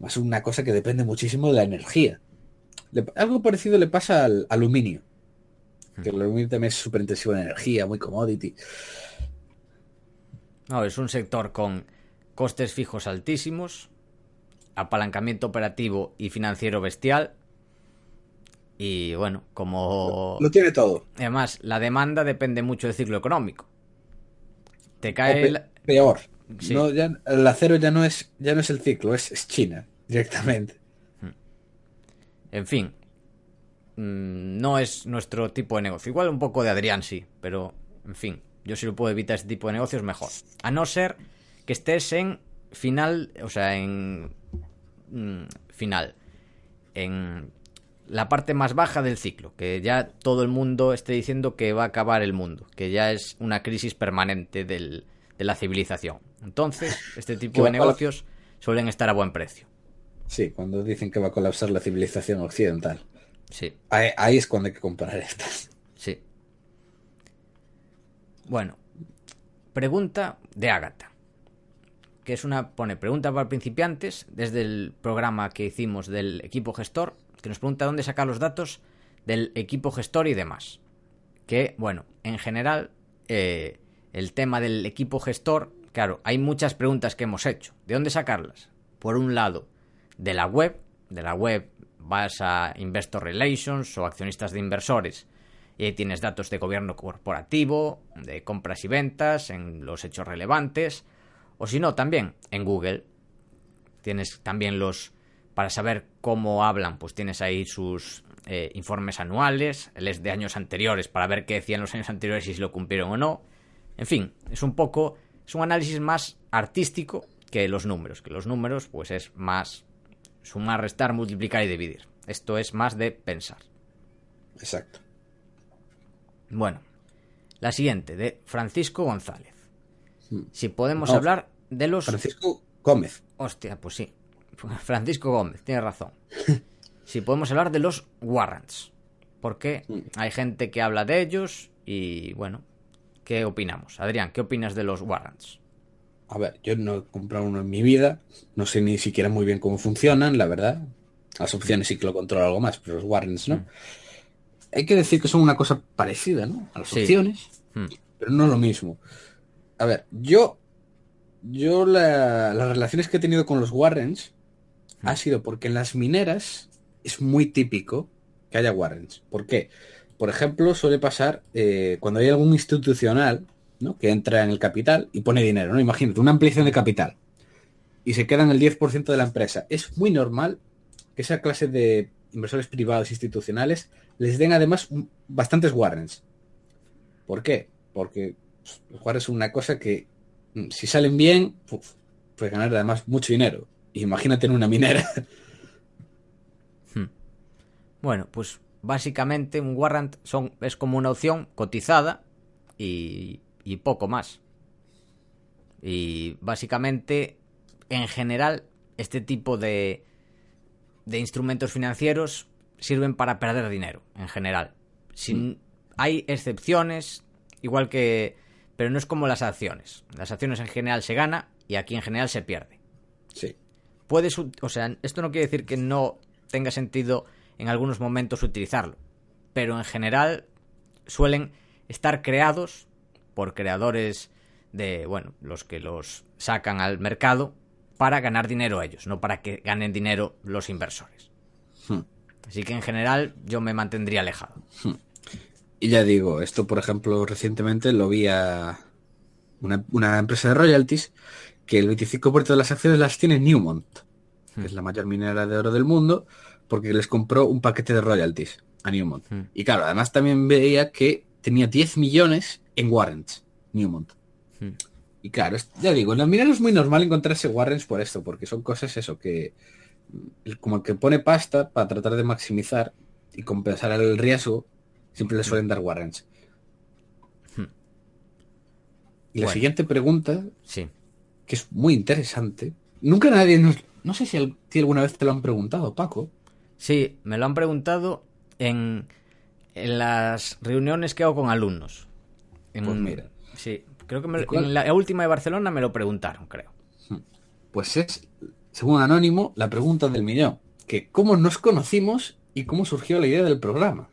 Más una cosa que depende muchísimo de la energía. Le- algo parecido le pasa al aluminio. Que el aluminio también es súper intensivo en energía, muy commodity. No, es un sector con costes fijos altísimos, apalancamiento operativo y financiero bestial. Y bueno, como Lo tiene todo. además la demanda depende mucho del ciclo económico. Te cae pe- peor. Sí. No, ya- el acero ya no es, ya no es el ciclo, es, es China, directamente. En fin, mm, no es nuestro tipo de negocio. Igual un poco de Adrián sí, pero en fin, yo si lo puedo evitar este tipo de negocios mejor. A no ser que estés en final, o sea, en mm, final, en la parte más baja del ciclo, que ya todo el mundo esté diciendo que va a acabar el mundo, que ya es una crisis permanente del- de la civilización. Entonces, este tipo de negocios suelen estar a buen precio. Sí, cuando dicen que va a colapsar la civilización occidental. Sí. Ahí, ahí es cuando hay que comprar estas. Sí. Bueno, pregunta de Ágata. Que es una. Pone pregunta para principiantes desde el programa que hicimos del equipo gestor. Que nos pregunta dónde sacar los datos del equipo gestor y demás. Que, bueno, en general, eh, el tema del equipo gestor. Claro, hay muchas preguntas que hemos hecho. ¿De dónde sacarlas? Por un lado, de la web. De la web vas a Investor Relations o accionistas de inversores y ahí tienes datos de gobierno corporativo, de compras y ventas, en los hechos relevantes, o si no, también en Google. Tienes también los, para saber cómo hablan, pues tienes ahí sus eh, informes anuales, les de años anteriores, para ver qué decían los años anteriores y si lo cumplieron o no. En fin, es un poco, es un análisis más artístico que los números, que los números pues es más sumar, restar, multiplicar y dividir. Esto es más de pensar. Exacto. Bueno, la siguiente, de Francisco González. Si podemos No, hablar de los... Francisco Gómez. Hostia, pues sí. Francisco Gómez, tiene razón. Si podemos hablar de los warrants. Porque hay gente que habla de ellos y, bueno, ¿qué opinamos? Adrián, ¿qué opinas de los warrants? A ver, yo no he comprado uno en mi vida. No sé ni siquiera muy bien cómo funcionan, la verdad. Las opciones sí que lo controlo algo más, pero los warrants no. Hay que decir que son una cosa parecida, ¿no? A las Sí. opciones, Hmm. pero no lo mismo. A ver, yo, yo la- las relaciones que he tenido con los warrants ha sido porque en las mineras es muy típico que haya warrants. ¿Por qué? Por ejemplo, suele pasar eh, cuando hay algún institucional ¿no? que entra en el capital y pone dinero, ¿no? Imagínate, una ampliación de capital y se quedan el 10% de la empresa. Es muy normal que esa clase de inversores privados institucionales les den además bastantes warrants. ¿Por qué? Porque pues, los warrants son una cosa que mm, si salen bien, uf, puedes ganar además mucho dinero. Imagínate en una minera. Bueno, pues básicamente un warrant son, es como una opción cotizada y, y poco más. Y básicamente, en general, este tipo de, de instrumentos financieros sirven para perder dinero, en general. Sin, Hay excepciones, igual que... Pero no es como las acciones. Las acciones en general se gana y aquí en general se pierde. Sí. Puedes, o sea, esto no quiere decir que no tenga sentido en algunos momentos utilizarlo, pero en general suelen estar creados por creadores de, bueno, los que los sacan al mercado para ganar dinero ellos, no para que ganen dinero los inversores. Hmm. Así que en general yo me mantendría alejado. Y ya digo, esto por ejemplo recientemente lo vi a una, una empresa de royalties que el 25% de las acciones las tiene Newmont, que es la mayor minera de oro del mundo, porque les compró un paquete de royalties a Newmont. Hmm. Y claro, además también veía que tenía 10 millones en warrants, Newmont. Hmm. Y claro, ya digo, en la minera es muy normal encontrarse warrants por esto, porque son cosas eso que el- como el que pone pasta para tratar de maximizar y compensar el riesgo, siempre le suelen dar warrants. Hmm. Y la Bueno. siguiente pregunta, Sí. Que es muy interesante, nunca nadie nos... No sé si alguna vez te lo han preguntado, Paco. Sí, me lo han preguntado en, en las reuniones que hago con alumnos. En- Pues mira. Sí, creo que en la última de Barcelona me lo preguntaron, creo. Pues es, según Anónimo, la pregunta del millón. Que cómo nos conocimos y cómo surgió la idea del programa.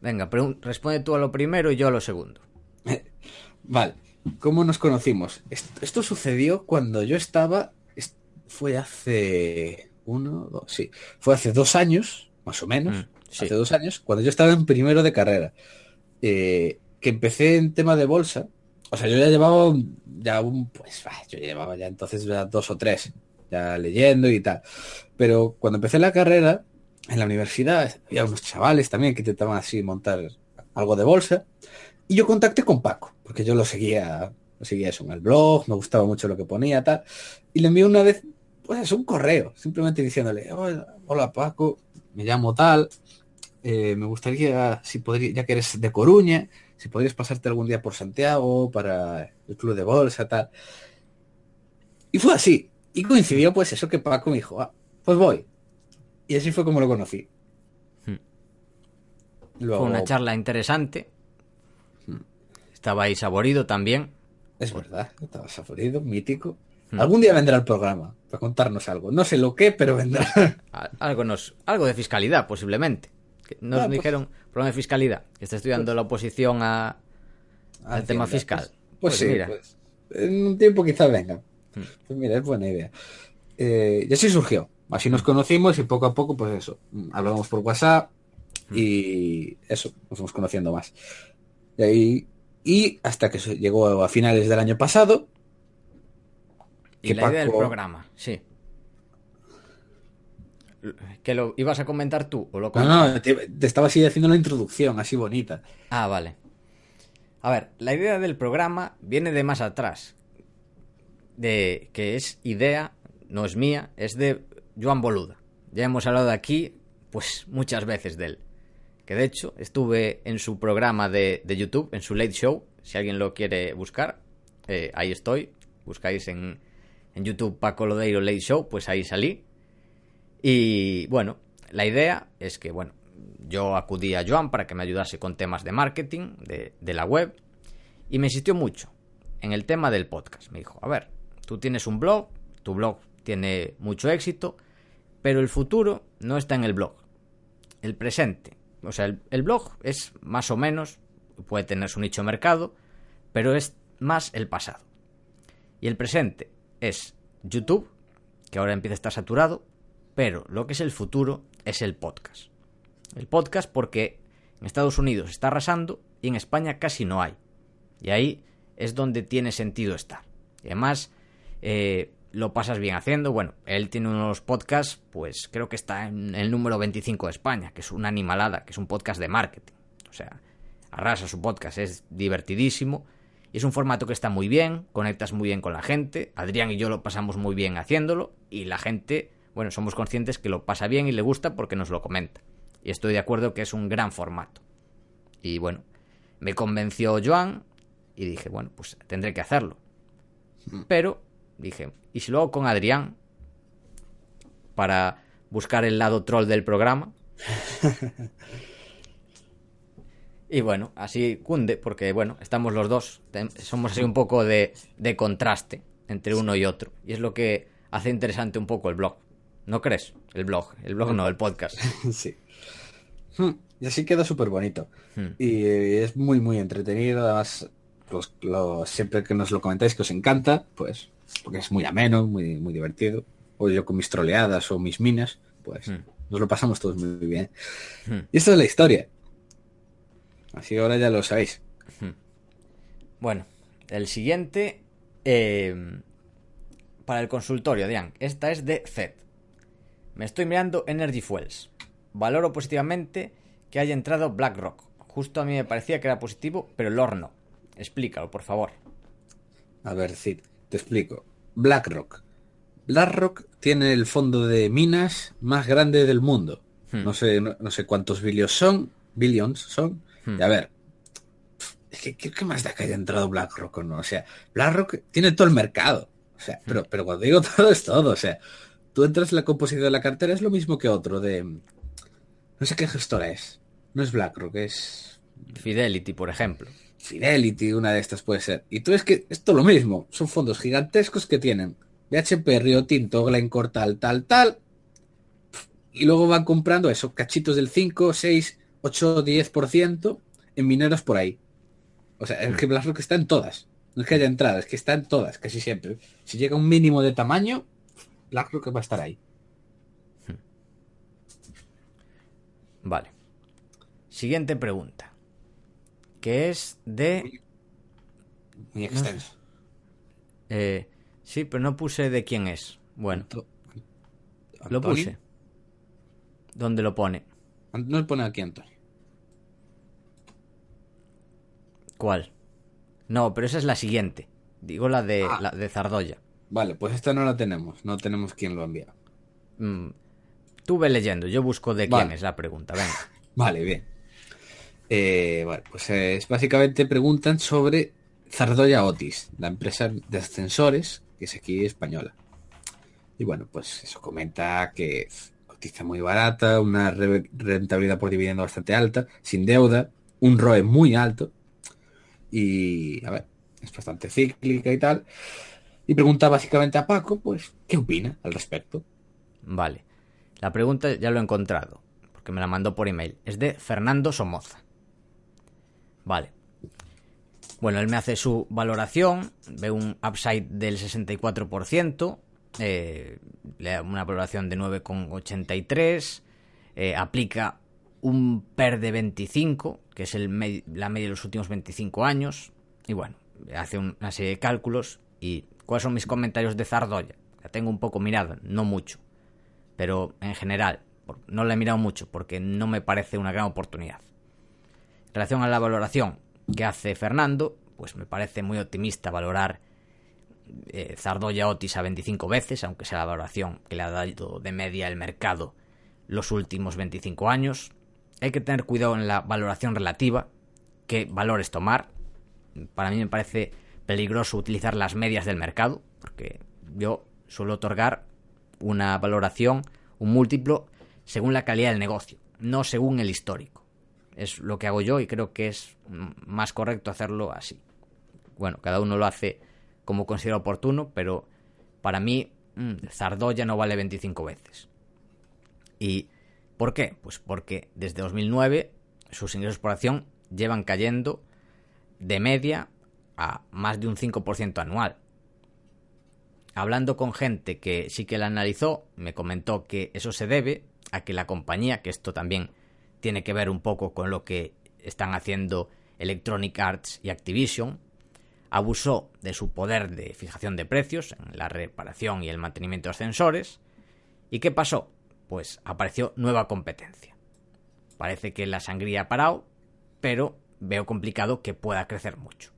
Venga, responde tú a lo primero y yo a lo segundo. Vale, ¿cómo nos conocimos? Esto, esto sucedió cuando yo estaba, es- fue hace uno, dos, sí, fue hace dos años, más o menos, Mm, sí. hace dos años, cuando yo estaba en primero de carrera, eh, que empecé en tema de bolsa, o sea, yo ya llevaba un- ya un, pues, bah, yo llevaba ya entonces ya dos o tres, ya leyendo y tal, pero cuando empecé la carrera, en la universidad, había unos chavales también que intentaban así montar algo de bolsa, y yo contacté con Paco, porque yo lo seguía, lo seguía eso en el blog, me gustaba mucho lo que ponía, tal. Y le envié una vez, pues un correo, simplemente diciéndole, hola, hola, Paco, me llamo tal, eh, me gustaría, si podría, ya que eres de Coruña, si podrías pasarte algún día por Santiago para el club de bolsa, tal. Y fue así. Y coincidió pues eso que Paco me dijo, ah, pues voy. Y así fue como lo conocí. Hmm. Luego, Fue una charla interesante. Estaba ahí saborido también. Es verdad, estaba saborido, mítico. Hmm. Algún día vendrá el programa para contarnos algo. No sé lo que, pero vendrá. Algo, nos, algo de fiscalidad, posiblemente. Nos Ah, pues- dijeron, programa de fiscalidad, que está estudiando la oposición a, al tema fiscal. Pues, pues sí, mira. pues, en un tiempo quizá venga. Pues mira, es buena idea. Eh, y así surgió. Así nos conocimos y poco a poco, pues eso, hablábamos por WhatsApp Hmm. y eso, nos fuimos conociendo más. Y, ahí- y hasta que llegó a finales del año pasado, Y la idea del programa, sí. ¿Que lo ibas a comentar tú o lo no, no, te, te estaba así haciendo la introducción, así bonita. Ah, vale. A ver, la idea del programa viene de más atrás. De que es idea, no es mía, es de Joan Boluda. Ya hemos hablado aquí, pues, muchas veces de él. Que de hecho estuve en su programa de, YouTube, en su Late Show. Si alguien lo quiere buscar, eh, ahí estoy. Buscáis en, en YouTube Paco Lodeiro Late Show, pues ahí salí. Y bueno, la idea es que, bueno, yo acudí a Joan para que me ayudase con temas de marketing de, de la web y me insistió mucho en el tema del podcast. Me dijo, a ver, tú tienes un blog, tu blog tiene mucho éxito, pero el futuro no está en el blog, el presente. O sea, el, el blog es más o menos, puede tener su nicho mercado, pero es más el pasado. Y el presente es YouTube, que ahora empieza a estar saturado, pero lo que es el futuro es el podcast. El podcast porque en Estados Unidos está arrasando y en España casi no hay. Y ahí es donde tiene sentido estar. Y además, eh, lo pasas bien haciendo. Bueno, él tiene unos podcasts, pues creo que está en el número 25 de España, que es una animalada, que es un podcast de marketing. O sea, arrasa su podcast, es divertidísimo. Y es un formato que está muy bien, conectas muy bien con la gente. Adrián y yo lo pasamos muy bien haciéndolo. Y la gente, bueno, somos conscientes que lo pasa bien y le gusta porque nos lo comenta. Y estoy de acuerdo que es un gran formato. Y bueno, me convenció Joan y dije, bueno, pues tendré que hacerlo. Pero dije, ¿y si lo hago con Adrián? Para buscar el lado troll del programa. y bueno, así cunde, porque bueno, estamos los dos, somos así un poco de, de contraste entre uno y otro. Y es lo que hace interesante un poco el blog. ¿No crees? El blog. El blog no, el podcast. sí. Hmm, y así queda súper bonito. Hmm. Y eh, es muy, muy entretenido. Además, pues, lo- siempre que nos lo comentáis que os encanta, pues, porque es muy ameno, muy, muy divertido. O yo con mis troleadas o mis minas, pues Hmm. nos lo pasamos todos muy bien. Hmm. Y esta es la historia. Así que ahora ya lo sabéis. Bueno, el siguiente. eh, para el consultorio, Adrián. Esta es de Zed. Me estoy mirando Energy Fuels. Valoro positivamente que haya entrado BlackRock. Justo a mí me parecía que era positivo, pero el no. Explícalo, por favor. A ver, Cid, te explico. BlackRock. BlackRock tiene el fondo de minas más grande del mundo. Hmm. No sé, no, no sé cuántos billions son. Billions son. Hmm. Y a ver. Es que, ¿qué, qué más da que haya entrado BlackRock o no? O sea, BlackRock tiene todo el mercado. O sea, pero, pero cuando digo todo es todo. O sea, tú entras en la composición de la cartera, es lo mismo que otro de. No sé qué gestora es. No es BlackRock, es. Fidelity, por ejemplo. Fidelity, una de estas puede ser. Y tú es que esto lo mismo, son fondos gigantescos que tienen BHP, Río Tinto, Glencore, tal, tal, tal. Y luego van comprando eso, cachitos del 5, 6, 8, 10% en mineros por ahí. O sea, es que BlackRock está en todas. No es que haya entrada, es que está en todas, casi siempre. Si llega un mínimo de tamaño, BlackRock va a estar ahí. Vale. Siguiente pregunta. Que es de. Muy extenso. eh, sí, pero no puse de quién es. Bueno, Anto- lo puse. ¿Dónde lo pone? No pone aquí Antonio. ¿Cuál? No, pero esa es la siguiente. Digo la de, Ah. la de Zardoya. Vale, pues esta no la tenemos. No tenemos quién lo ha enviado. Mm, tú ve leyendo, yo busco de quién es la pregunta. Venga. Vale, bien. Eh, bueno, pues eh, es básicamente preguntan sobre Zardoya Otis, la empresa de ascensores que es aquí española. Y bueno, pues eso comenta que cotiza muy barata, una re- rentabilidad por dividendo bastante alta, sin deuda, un ROE muy alto y, a ver, es bastante cíclica y tal. Y pregunta básicamente a Paco, pues, ¿qué opina al respecto? Vale. La pregunta ya lo he encontrado, porque me la mandó por email. Es de Fernando Somoza. Vale. Bueno, él me hace su valoración, ve un upside del 64%, eh, una valoración de 9,83, eh, aplica un PER de 25, que es el la media de los últimos 25 años, y bueno, hace un- una serie de cálculos. ¿Y cuáles son mis comentarios de Zardoya? La tengo un poco mirada, no mucho, pero en general, no la he mirado mucho porque no me parece una gran oportunidad. En relación a la valoración que hace Fernando, pues me parece muy optimista valorar eh, Zardoya Otis a 25 veces, aunque sea la valoración que le ha dado de media el mercado los últimos 25 años. Hay que tener cuidado en la valoración relativa, qué valores tomar. Para mí me parece peligroso utilizar las medias del mercado, porque yo suelo otorgar una valoración, un múltiplo, según la calidad del negocio, no según el histórico. Es lo que hago yo y creo que es más correcto hacerlo así. Bueno, cada uno lo hace como considera oportuno, pero para mí mm, Zardoya no vale 25 veces. ¿Y por qué? Pues porque desde 2009 sus ingresos por acción llevan cayendo de media a más de un 5% anual. Hablando con gente que sí que la analizó, me comentó que eso se debe a que la compañía, que esto también tiene que ver un poco con lo que están haciendo Electronic Arts y Activision, abusó de su poder de fijación de precios en la reparación y el mantenimiento de ascensores. ¿Y qué pasó? Pues apareció nueva competencia. Parece que la sangría ha parado, pero veo complicado que pueda crecer mucho.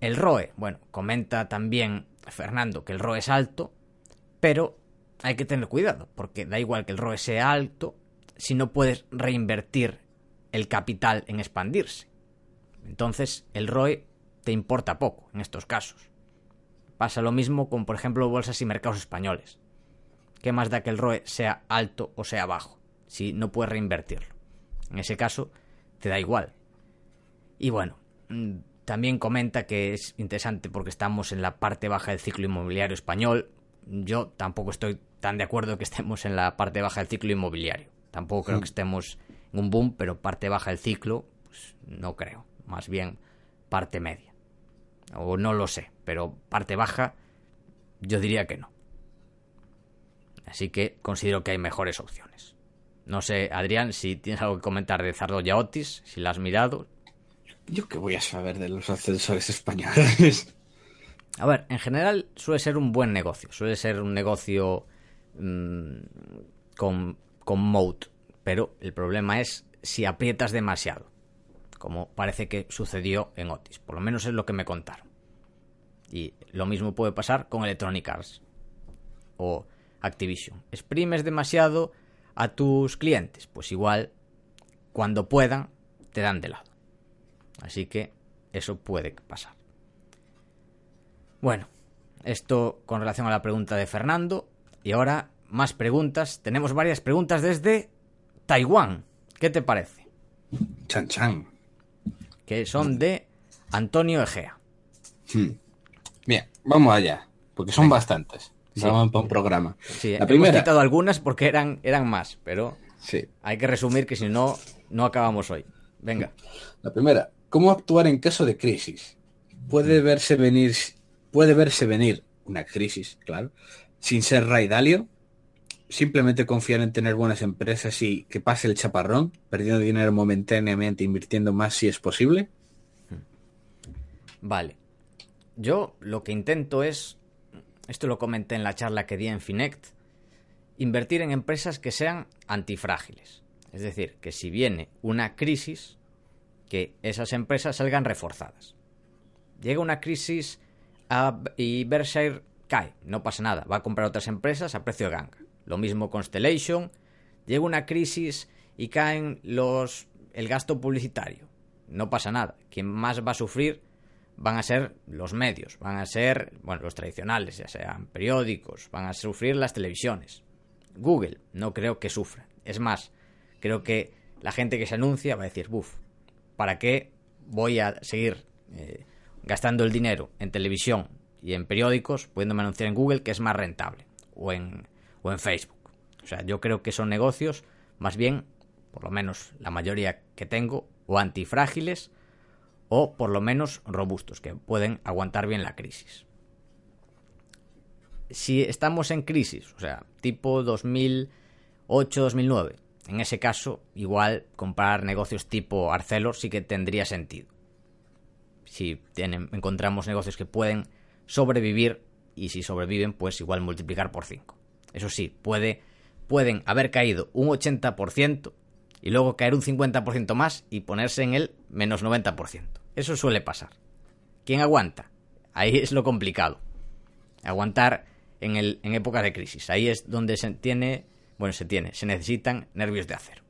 El ROE, bueno, comenta también Fernando que el ROE es alto, pero hay que tener cuidado, porque da igual que el ROE sea alto si no puedes reinvertir el capital en expandirse. Entonces, el ROE te importa poco en estos casos. Pasa lo mismo con, por ejemplo, bolsas y mercados españoles. ¿Qué más da que el ROE sea alto o sea bajo? Si no puedes reinvertirlo. En ese caso, te da igual. Y bueno, también comenta que es interesante porque estamos en la parte baja del ciclo inmobiliario español. yo tampoco estoy tan de acuerdo que estemos en la parte baja del ciclo inmobiliario. Tampoco creo que estemos en un boom, pero parte baja del ciclo, pues no creo. Más bien parte media. O no lo sé, pero parte baja yo diría que no. Así que considero que hay mejores opciones. No sé, Adrián, si tienes algo que comentar de Zardoya Otis, si la has mirado. Yo qué voy a saber de los ascensores españoles. A ver, en general suele ser un buen negocio. Suele ser un negocio mmm, con, con mode. Pero el problema es si aprietas demasiado. Como parece que sucedió en Otis. Por lo menos es lo que me contaron. Y lo mismo puede pasar con Electronic Arts. O Activision. ¿Exprimes demasiado a tus clientes? Pues igual, cuando puedan, te dan de lado. Así que eso puede pasar. Bueno, esto con relación a la pregunta de Fernando. Y ahora más preguntas. Tenemos varias preguntas desde Taiwán. ¿Qué te parece? Chan Chan. Que son de Antonio Egea. Hmm. Bien, vamos allá. Porque son Venga. bastantes. Sí. Vamos para un programa. Sí, la hemos primera. quitado algunas porque eran, eran más, pero Sí. hay que resumir que si no, no acabamos hoy. Venga. La primera. ¿Cómo actuar en caso de crisis? Puede verse venir, puede verse venir una crisis, claro, sin ser raidalio. Simplemente confiar en tener buenas empresas y que pase el chaparrón, perdiendo dinero momentáneamente, invirtiendo más si es posible. Vale. Yo lo que intento es, esto lo comenté en la charla que di en Finect, invertir en empresas que sean antifrágiles. Es decir, que si viene una crisis, que esas empresas salgan reforzadas. Llega una crisis y Berkshire cae, no pasa nada, va a comprar otras empresas a precio de ganga. Lo mismo Constellation, llega una crisis y caen los el gasto publicitario, no pasa nada. Quien más va a sufrir van a ser los medios, van a ser, bueno, los tradicionales, ya sean periódicos, van a sufrir las televisiones. Google no creo que sufra. Es más, creo que la gente que se anuncia va a decir, buf, ¿para qué voy a seguir eh, gastando el dinero en televisión y en periódicos, pudiéndome anunciar en Google que es más rentable? O en, o en Facebook. O sea, yo creo que son negocios, más bien, por lo menos la mayoría que tengo, o antifrágiles, o por lo menos robustos, que pueden aguantar bien la crisis. Si estamos en crisis, o sea, tipo 2008-2009, en ese caso, igual comprar negocios tipo Arcelor sí que tendría sentido. Si tienen, encontramos negocios que pueden sobrevivir y si sobreviven, pues igual multiplicar por 5. Eso sí, puede, pueden haber caído un 80% y luego caer un 50% más y ponerse en el menos 90%. Eso suele pasar. ¿Quién aguanta? Ahí es lo complicado. Aguantar en, el, en época de crisis. Ahí es donde se tiene, bueno, se tiene, se necesitan nervios de acero.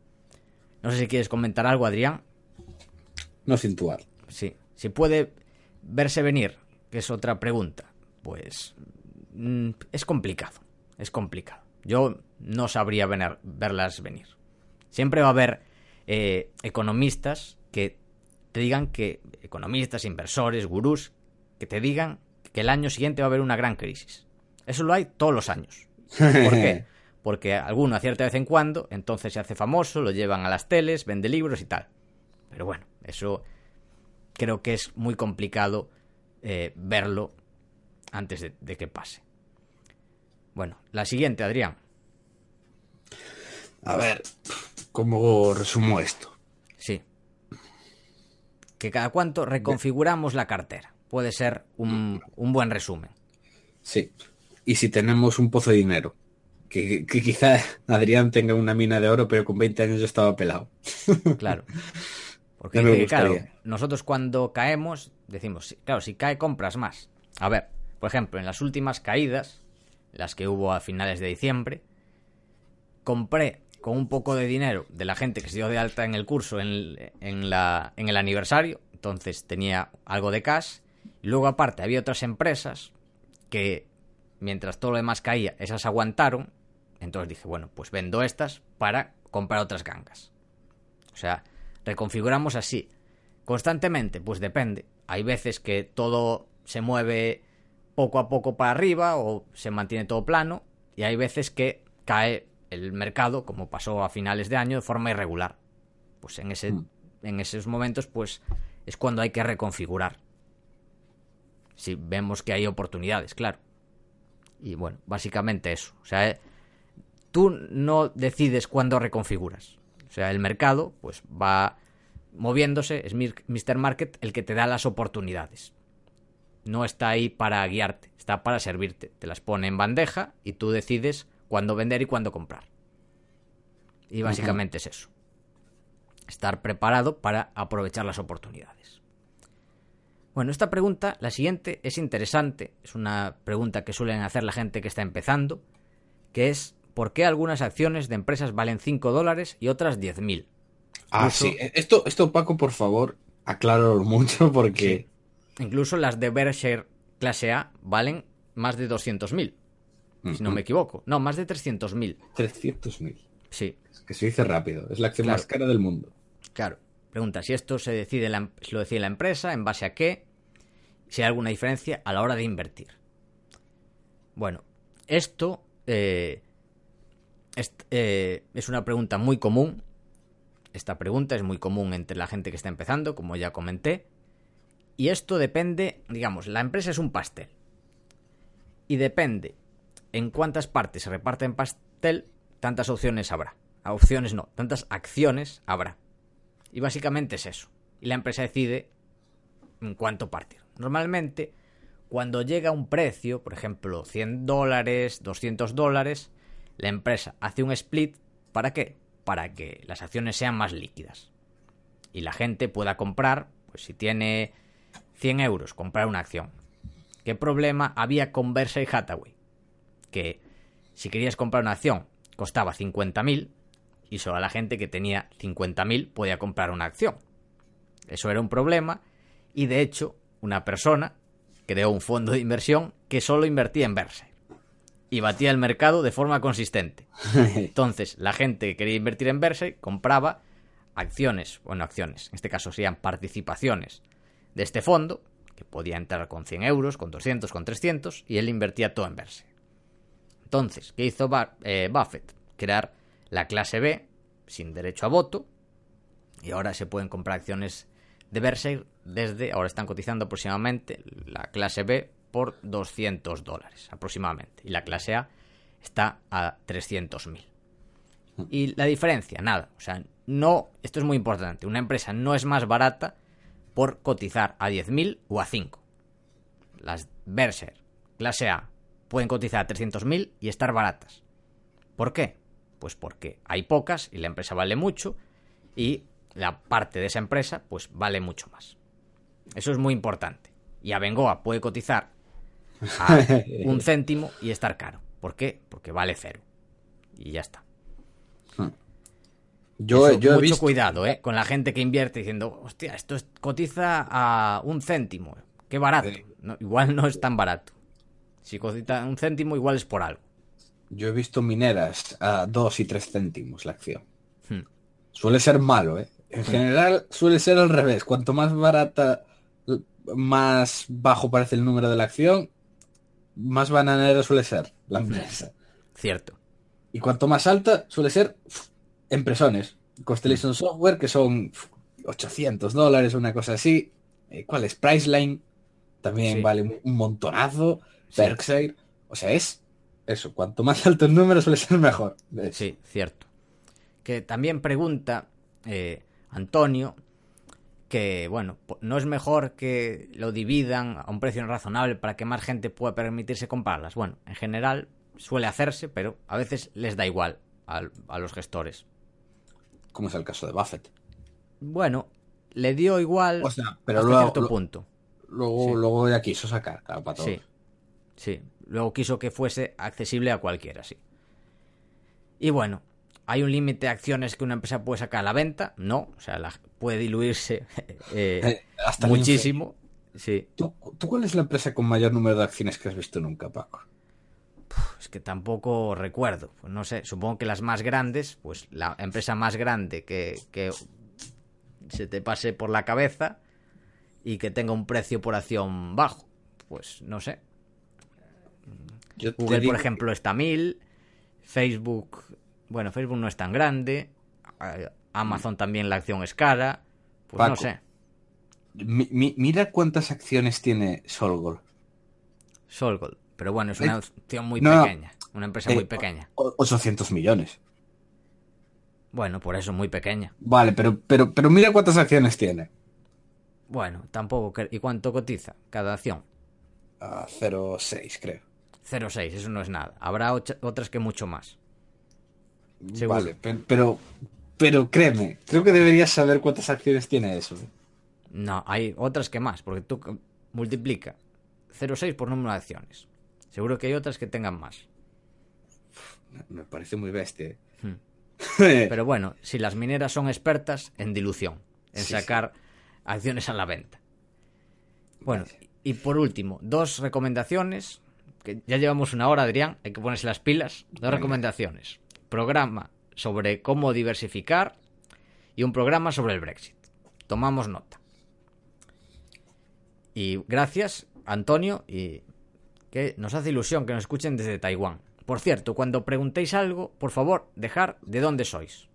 No sé si quieres comentar algo, Adrián. No cintuar. Sí, si puede verse venir, que es otra pregunta, pues mm, es complicado, es complicado. Yo no sabría vener- verlas venir. Siempre va a haber eh, economistas que te digan que, economistas, inversores, gurús, que te digan que el año siguiente va a haber una gran crisis. Eso lo hay todos los años. ¿Por qué? Porque alguno acierta de vez en cuando, entonces se hace famoso, lo llevan a las teles, vende libros y tal. Pero bueno, eso creo que es muy complicado eh, verlo antes de, de que pase. Bueno, la siguiente, Adrián. A ver, ¿cómo resumo esto? Sí. Que cada cuánto reconfiguramos la cartera. Puede ser un, un buen resumen. Sí. Y si tenemos un pozo de dinero, que, que quizá Adrián tenga una mina de oro, pero con 20 años ya estaba pelado. Claro. Porque que, claro, nosotros cuando caemos, decimos, claro, si cae compras más. A ver, por ejemplo, en las últimas caídas, las que hubo a finales de diciembre, compré con un poco de dinero de la gente que se dio de alta en el curso en, en la, en el aniversario, entonces tenía algo de cash, luego aparte había otras empresas que mientras todo lo demás caía, esas aguantaron, entonces dije, bueno, pues vendo estas para comprar otras gangas. O sea, reconfiguramos así. Constantemente, pues depende. Hay veces que todo se mueve poco a poco para arriba o se mantiene todo plano y hay veces que cae el mercado, como pasó a finales de año, de forma irregular. Pues en, ese, Mm. en esos momentos, pues es cuando hay que reconfigurar. Si vemos que hay oportunidades, claro. Y bueno, básicamente eso. O sea, eh, tú no decides cuándo reconfiguras. O sea, el mercado, pues va moviéndose, es Mr. Market el que te da las oportunidades. No está ahí para guiarte, está para servirte. Te las pone en bandeja y tú decides cuándo vender y cuándo comprar. Y básicamente es eso. Estar preparado para aprovechar las oportunidades. Bueno, esta pregunta, la siguiente, es interesante. Es una pregunta que suelen hacer la gente que está empezando, que es ¿por qué algunas acciones de empresas valen 5 dólares y otras 10.000? Ah, Incluso- sí. Esto, esto, Paco, por favor, acláralo mucho porque... Incluso las de Berkshire clase A valen más de 200.000, si no me equivoco. No, más de 300.000. 300.000. Sí, Es que se dice rápido. Es la acción Claro. más cara del mundo. claro. Pregunta si esto se decide la, em- lo decide la empresa, en base a qué, si hay alguna diferencia a la hora de invertir. Bueno, esto eh, es, eh, es una pregunta muy común. Esta pregunta es muy común entre la gente que está empezando, como ya comenté. Y esto depende, digamos, la empresa es un pastel. Y depende en cuántas partes se reparte en pastel, tantas opciones habrá. Opciones no, tantas acciones habrá. Y básicamente es eso. Y la empresa decide en cuánto partir. Normalmente, cuando llega un precio, por ejemplo, 100 dólares, 200 dólares, la empresa hace un split. ¿Para qué? Para que las acciones sean más líquidas. Y la gente pueda comprar, pues si tiene 100 euros, comprar una acción. ¿Qué problema había con Berkshire Hathaway? Que si querías comprar una acción costaba 50.000 y solo la gente que tenía 50.000 podía comprar una acción. Eso era un problema y de hecho una persona creó un fondo de inversión que solo invertía en Berkshire y batía el mercado de forma consistente. Entonces, la gente que quería invertir en Berkshire compraba acciones, bueno, acciones, en este caso serían participaciones de este fondo, que podía entrar con 100 euros, con 200, con 300, y él invertía todo en Berkshire. Entonces, ¿qué hizo eh, Buffett? Crear la clase B sin derecho a voto, y ahora se pueden comprar acciones de Berkshire desde, ahora están cotizando aproximadamente la clase B por 200 dólares aproximadamente, y la clase A está a 300.000. Y la diferencia, nada, o sea, no, esto es muy importante, una empresa no es más barata por cotizar a 10.000 o a 5. Las Berkshire, clase A, pueden cotizar a 300.000 y estar baratas. ¿Por qué? Pues porque hay pocas y la empresa vale mucho y la parte de esa empresa pues vale mucho más. Eso es muy importante. Y Abengoa puede cotizar a un céntimo y estar caro. ¿Por qué? Porque vale cero. Y ya está. Yo, Eso, yo he mucho visto... cuidado, ¿eh? Con la gente que invierte diciendo, hostia, esto es- cotiza a un céntimo. Qué barato. Sí. No, igual no es tan barato. Si cotiza un céntimo, igual es por algo. Yo he visto mineras a 2 y 3 céntimos la acción. Hmm. Suele ser malo, ¿eh? En general suele ser al revés. Cuanto más barata, más bajo parece el número de la acción, más bananero suele ser la empresa. Cierto. Y cuanto más alta, suele ser empresones. Constellation Software, que son uf, 800 dólares, una cosa así. Eh, ¿Cuál es? Priceline. También Sí. vale un- montonazo. Sí. Berkshire. O sea, es eso. Cuanto más alto el número, suele ser mejor. Sí, cierto. Que también pregunta eh, Antonio que, bueno, no es mejor que lo dividan a un precio razonable para que más gente pueda permitirse comprarlas. Bueno, en general suele hacerse, pero a veces les da igual al- a, los gestores. Como es el caso de Buffett. Bueno, le dio igual O sea, pero hasta luego, cierto lo- punto. luego, Sí. luego ya quiso sacar, claro, para todos. Sí, sí. Luego quiso que fuese accesible a cualquiera, sí. Y bueno, ¿hay un límite de acciones que una empresa puede sacar a la venta? No, o sea, la- puede diluirse eh, Eh, hasta muchísimo. Sí, ¿Tú, ¿Tú cuál es la empresa con mayor número de acciones que has visto nunca, Paco? Es que tampoco recuerdo. Pues no sé, supongo que las más grandes, pues la empresa más grande que, que se te pase por la cabeza y que tenga un precio por acción bajo. Pues no sé. Yo Google, digo por ejemplo, está a 1000. Facebook, bueno, Facebook no es tan grande. Amazon también la acción es cara. Pues no sé. Mi- mi- mira cuántas acciones tiene Solgol. Solgold. Pero bueno, es una Ay, acción muy no, pequeña. Una empresa eh, muy pequeña. O- 800 millones. Bueno, por eso muy pequeña. Vale, pero, pero, pero mira cuántas acciones tiene. Bueno, tampoco. ¿Y cuánto cotiza cada acción? Ah, 0,6 creo. 0,6, eso no es nada. Habrá otras que mucho más. Seguro. Vale, pe- pero, pero créeme, creo que deberías saber cuántas acciones tiene eso. ¿eh? No, hay otras que más, porque tú multiplica 0,6 por número de acciones. Seguro que hay otras que tengan más. Me parece muy bestia. ¿eh? Hmm. Pero bueno, si las mineras son expertas en dilución, en Sí, sacar acciones a la venta. Bueno, y por último, dos recomendaciones, que ya llevamos una hora, Adrián, hay que ponerse las pilas. Dos Venga. recomendaciones. Programa sobre cómo diversificar y un programa sobre el Brexit. Tomamos nota. Y gracias, Antonio, y que nos hace ilusión que nos escuchen desde Taiwán. Por cierto, cuando preguntéis algo, por favor, dejar de dónde sois.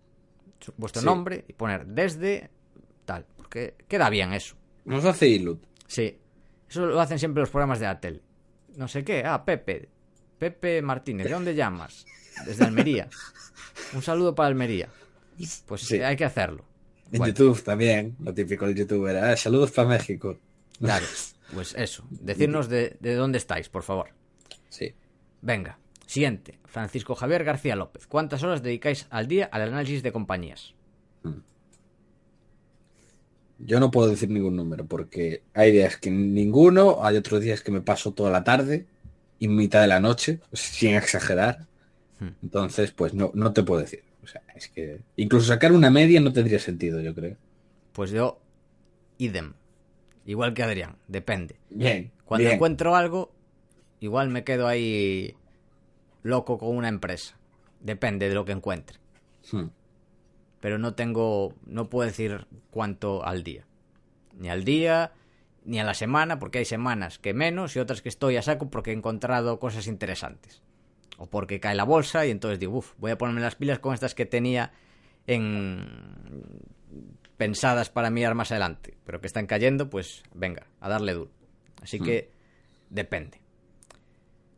Vuestro Sí. nombre y poner desde tal, porque queda bien eso. Nos hace Ilut. Sí, eso lo hacen siempre los programas de Atel. No sé qué, ah, Pepe. Pepe Martínez, ¿de dónde llamas? Desde Almería. Un saludo para Almería. Pues Sí. eh, hay que hacerlo. En Bueno. YouTube también, lo típico del youtuber. Ah, saludos para México. Claro, pues eso. Decirnos de, de dónde estáis, por favor. Sí. Venga, siguiente. Francisco Javier García López. ¿Cuántas horas dedicáis al día al análisis de compañías? Yo no puedo decir ningún número porque hay días que ninguno, hay otros días que me paso toda la tarde y mitad de la noche, sin exagerar. Hmm. Entonces, pues no, no te puedo decir. O sea, es que incluso sacar una media no tendría sentido, yo creo. Pues yo, idem. Igual que Adrián, depende. Bien. Cuando bien. encuentro algo, igual me quedo ahí loco con una empresa. Depende de lo que encuentre. Hmm. Pero no tengo, no puedo decir cuánto al día. Ni al día, ni a la semana, porque hay semanas que menos y otras que estoy a saco porque he encontrado cosas interesantes. O porque cae la bolsa y entonces digo, uff, voy a ponerme las pilas con estas que tenía en pensadas para mirar más adelante, pero que están cayendo, pues venga, a darle duro. Así que depende.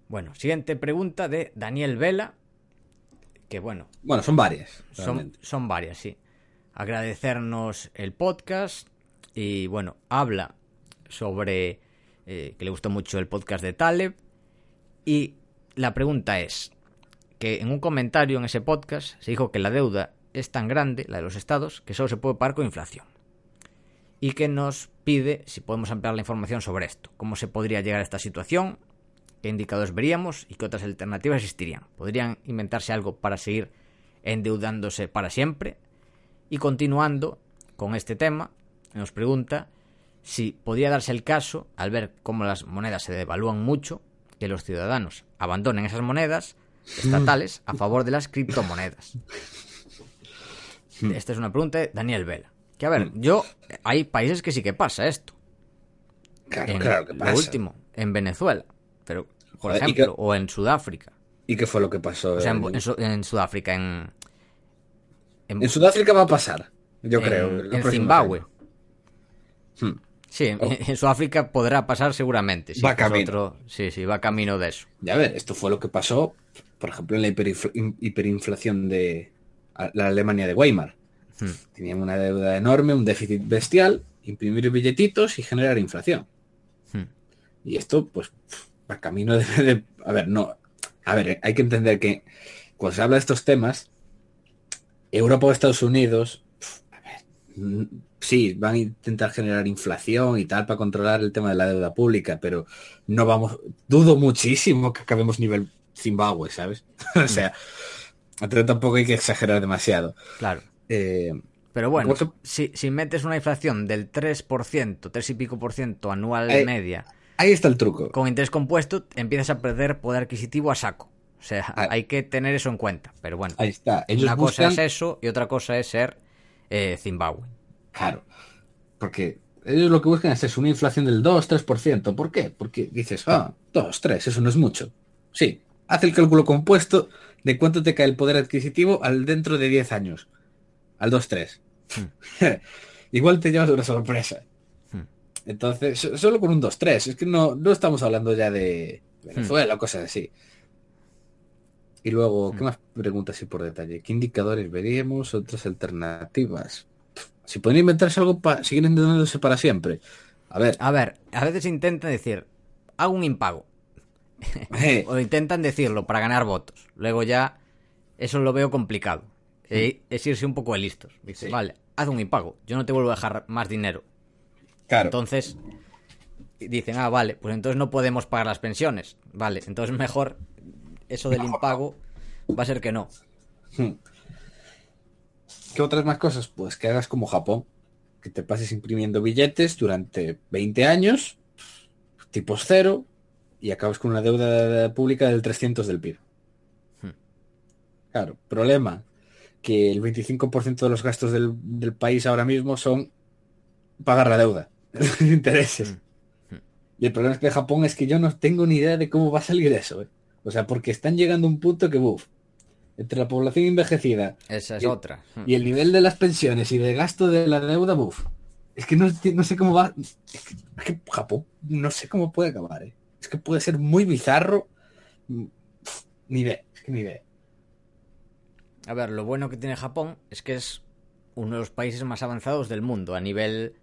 Bueno, siguiente pregunta de Daniel Vela, que bueno, Bueno, son varias. son, son varias, sí. Agradecernos el podcast y bueno, habla sobre eh, que le gustó mucho el podcast de Taleb y la pregunta es que en un comentario en ese podcast se dijo que la deuda es tan grande, la de los estados, que solo se puede pagar con inflación. Y que nos pide si podemos ampliar la información sobre esto, cómo se podría llegar a esta situación, qué indicadores veríamos y qué otras alternativas existirían. ¿Podrían inventarse algo para seguir endeudándose para siempre? Y continuando con este tema, nos pregunta si podría darse el caso, al ver cómo las monedas se devalúan mucho, que los ciudadanos abandonen esas monedas estatales a favor de las criptomonedas. Esta es una pregunta de Daniel Vela. Que a ver, yo hay países que sí que pasa esto. Claro, En claro que pasa. Lo último, en Venezuela, pero por y ejemplo, que- o en Sudáfrica. ¿Y qué fue lo que pasó? O sea, en, en, en Su- en Sudáfrica, en en, Sudáfrica va a pasar, yo creo. en Zimbabue. Hmm. Sí, en, Oh. en Sudáfrica podrá pasar seguramente. sí, Va camino. otro- sí, sí, va camino de eso. Ya ver, esto fue lo que pasó, por ejemplo, en la hiperinfl- in- hiperinflación de la Alemania de Weimar. Hmm. Tenían una deuda enorme, un déficit bestial, imprimir billetitos y generar inflación. Hmm. Y esto, pues, va camino de, de- A ver, no. A ver, hay que entender que cuando se habla de estos temas, Europa o Estados Unidos, a ver, mm, sí, van a intentar generar inflación y tal para controlar el tema de la deuda pública, pero no vamos. Dudo muchísimo que acabemos nivel Zimbabue, ¿sabes? o sea, entonces tampoco hay que exagerar demasiado. Claro. Eh, Pero bueno, si, si metes una inflación del 3%, 3 y pico por ciento anual media, ahí está el truco. con interés compuesto, empiezas a perder poder adquisitivo a saco. O sea, hay que tener eso en cuenta. Pero bueno, Ahí está. Ellos una cosa buscan... es eso y otra cosa es ser eh, Zimbabue. Claro. Porque ellos lo que buscan es eso, una inflación del 2-3%. ¿Por qué? Porque dices, ah, 2, 3, eso no es mucho. Sí, haz el cálculo compuesto de cuánto te cae el poder adquisitivo al dentro de 10 años. Al 2-3. Igual te llevas una sorpresa. Entonces, so- solo con un 2-3. Es que no, no estamos hablando ya de Venezuela o cosas así. Y luego, ¿qué más preguntas y por detalle? ¿Qué indicadores veríamos? Otras alternativas. Si podrían inventarse algo para seguir endeudándose para siempre. A ver, A ver, a veces intentan decir, hago un impago. O intentan decirlo para ganar votos. Luego ya, eso lo veo complicado. Eh, Es irse un poco de listos. Dice, Sí. vale, haz un impago. Yo no te vuelvo a dejar más dinero. claro. Entonces, dicen, ah, vale, pues entonces no podemos pagar las pensiones. Vale, entonces mejor eso del impago va a ser que no. Hmm. ¿Qué otras más cosas? Pues que hagas como Japón, que te pases imprimiendo billetes durante 20 años, tipos cero, y acabas con una deuda pública del 300 del PIB. Hmm. Claro, problema, que el 25% de los gastos del, del país ahora mismo son pagar la deuda, los intereses. Hmm. Y el problema es que Japón es que yo no tengo ni idea de cómo va a salir eso. ¿eh? O sea, porque están llegando a un punto que, uff, entre la población envejecida Esa es Y- otra. y el nivel de las pensiones y de gasto de la deuda, uff. Es que no, no sé cómo va. Es que, es que Japón no sé cómo puede acabar, ¿eh? Es que puede ser muy bizarro. Mm, Ni idea, es que ni idea. A ver, lo bueno que tiene Japón es que es uno de los países más avanzados del mundo a nivel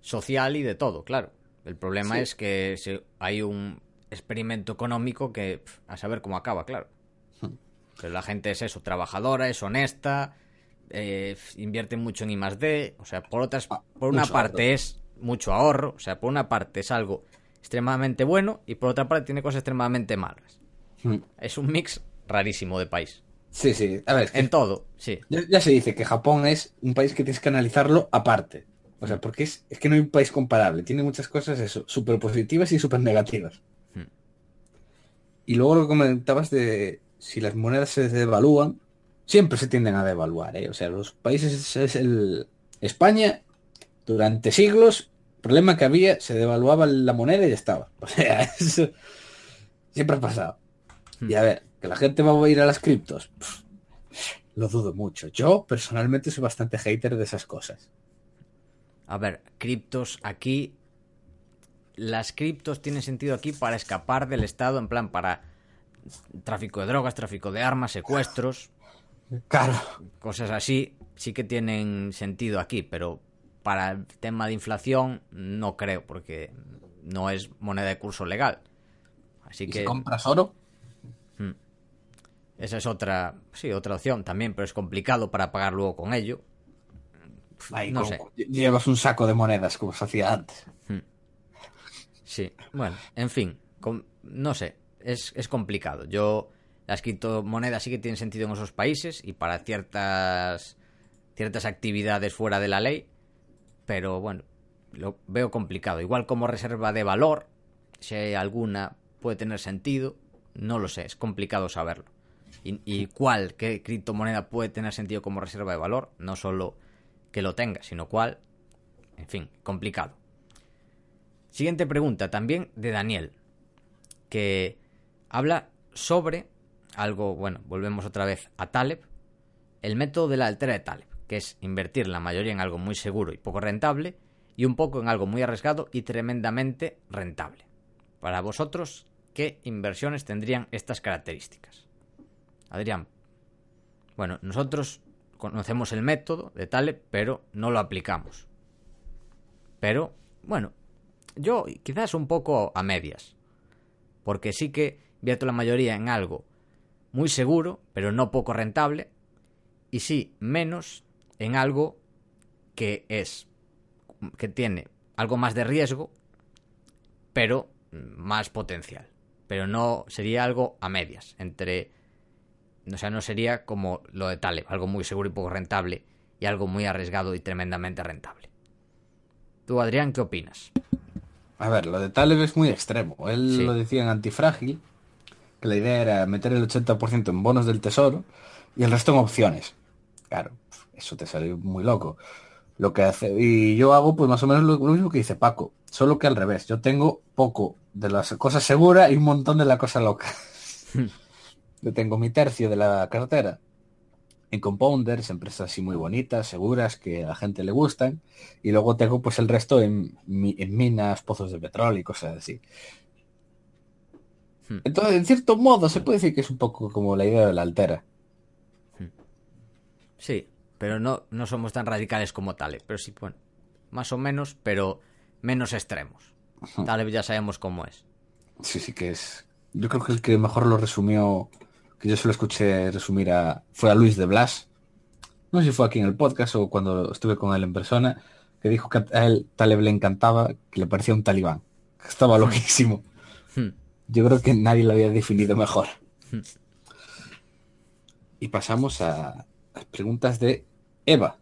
social y de todo, claro. El problema Sí. es que hay un experimento económico que pf, a saber cómo acaba, claro. Hmm. Pero la gente es eso, trabajadora, es honesta, eh, invierte mucho en I más D, o sea, por otras, Ah, por una mucho parte ahorro. es mucho ahorro, o sea, por una parte es algo extremadamente bueno y por otra parte tiene cosas extremadamente malas. Mm. Es un mix rarísimo de país. Sí, sí. A ver, es que En todo, sí. ya, ya se dice que Japón es un país que tienes que analizarlo aparte. O sea, porque es, es que no hay un país comparable. Tiene muchas cosas eso, súper positivas y súper negativas. Hmm. Y luego lo que comentabas de si las monedas se devalúan, siempre se tienden a devaluar, ¿eh? O sea, los países es, es el España durante siglos, problema que había, se devaluaba la moneda y ya estaba. O sea, eso siempre ha pasado. Y a ver, que la gente va a ir a las criptos. lo dudo mucho. Yo personalmente soy bastante hater de esas cosas. A ver, criptos aquí. Las criptos tienen sentido aquí para escapar del Estado, en plan para tráfico de drogas, tráfico de armas, secuestros, Claro. cosas así. Sí que tienen sentido aquí, pero para el tema de inflación no creo, porque no es moneda de curso legal. Así ¿Y que si compras oro? esa es otra, sí, otra opción también, pero es complicado para pagar luego con ello. Ahí, no sé. Llevas un saco de monedas como se hacía antes. Sí, bueno, en fin, no sé, es, es complicado. Yo, las criptomonedas sí que tienen sentido en esos países y para ciertas, ciertas actividades fuera de la ley, pero bueno, lo veo complicado. Igual como reserva de valor, si hay alguna puede tener sentido, no lo sé, es complicado saberlo. Y, y cuál, qué criptomoneda puede tener sentido como reserva de valor, no solo que lo tenga, sino cuál, en fin, complicado. Siguiente pregunta, también de Daniel, que habla sobre algo, bueno, volvemos otra vez a Taleb, el método de la altera de Taleb, que es invertir la mayoría en algo muy seguro y poco rentable, y un poco en algo muy arriesgado y tremendamente rentable. Para vosotros, ¿qué inversiones tendrían estas características? Adrián, bueno, nosotros conocemos el método de Taleb, pero no lo aplicamos. Pero, bueno, yo quizás un poco a medias. Porque sí que invierto la mayoría en algo muy seguro, pero no poco rentable. Y sí, menos en algo que es. que tiene algo más de riesgo, pero más potencial. Pero no sería algo a medias. Entre. O sea, no sería como lo de Taleb, algo muy seguro y poco rentable, y algo muy arriesgado y tremendamente rentable. Tú, Adrián, ¿qué opinas? A ver, lo de Taleb es muy extremo. Él Sí. lo decía en Antifrágil, que la idea era meter el 80% en bonos del tesoro y el resto en opciones. Claro, eso te sale muy loco. Lo que hace, y yo hago pues más o menos lo, lo mismo que dice Paco, solo que al revés. Yo tengo poco de las cosas seguras y un montón de la cosa loca. Yo tengo mi tercio de la cartera en compounders, empresas así muy bonitas, seguras, que a la gente le gustan. Y luego tengo pues el resto en, mi- en minas, pozos de petróleo y cosas así. Hmm. Entonces, en cierto modo, se puede decir que es un poco como la idea de la altera. Sí, pero no, no somos tan radicales como Taleb. Pero sí, bueno, más o menos, pero menos extremos. Taleb ya sabemos cómo es. Sí, sí que es. Yo creo que el que mejor lo resumió, que yo se lo escuché resumir a, fue a Luis de Blas. No sé si fue aquí en el podcast o cuando estuve con él en persona, que dijo que a él Taleb le encantaba, que le parecía un talibán. Que estaba loquísimo. Hmm. Yo creo que nadie lo había definido mejor. Y pasamos a las preguntas de Eva,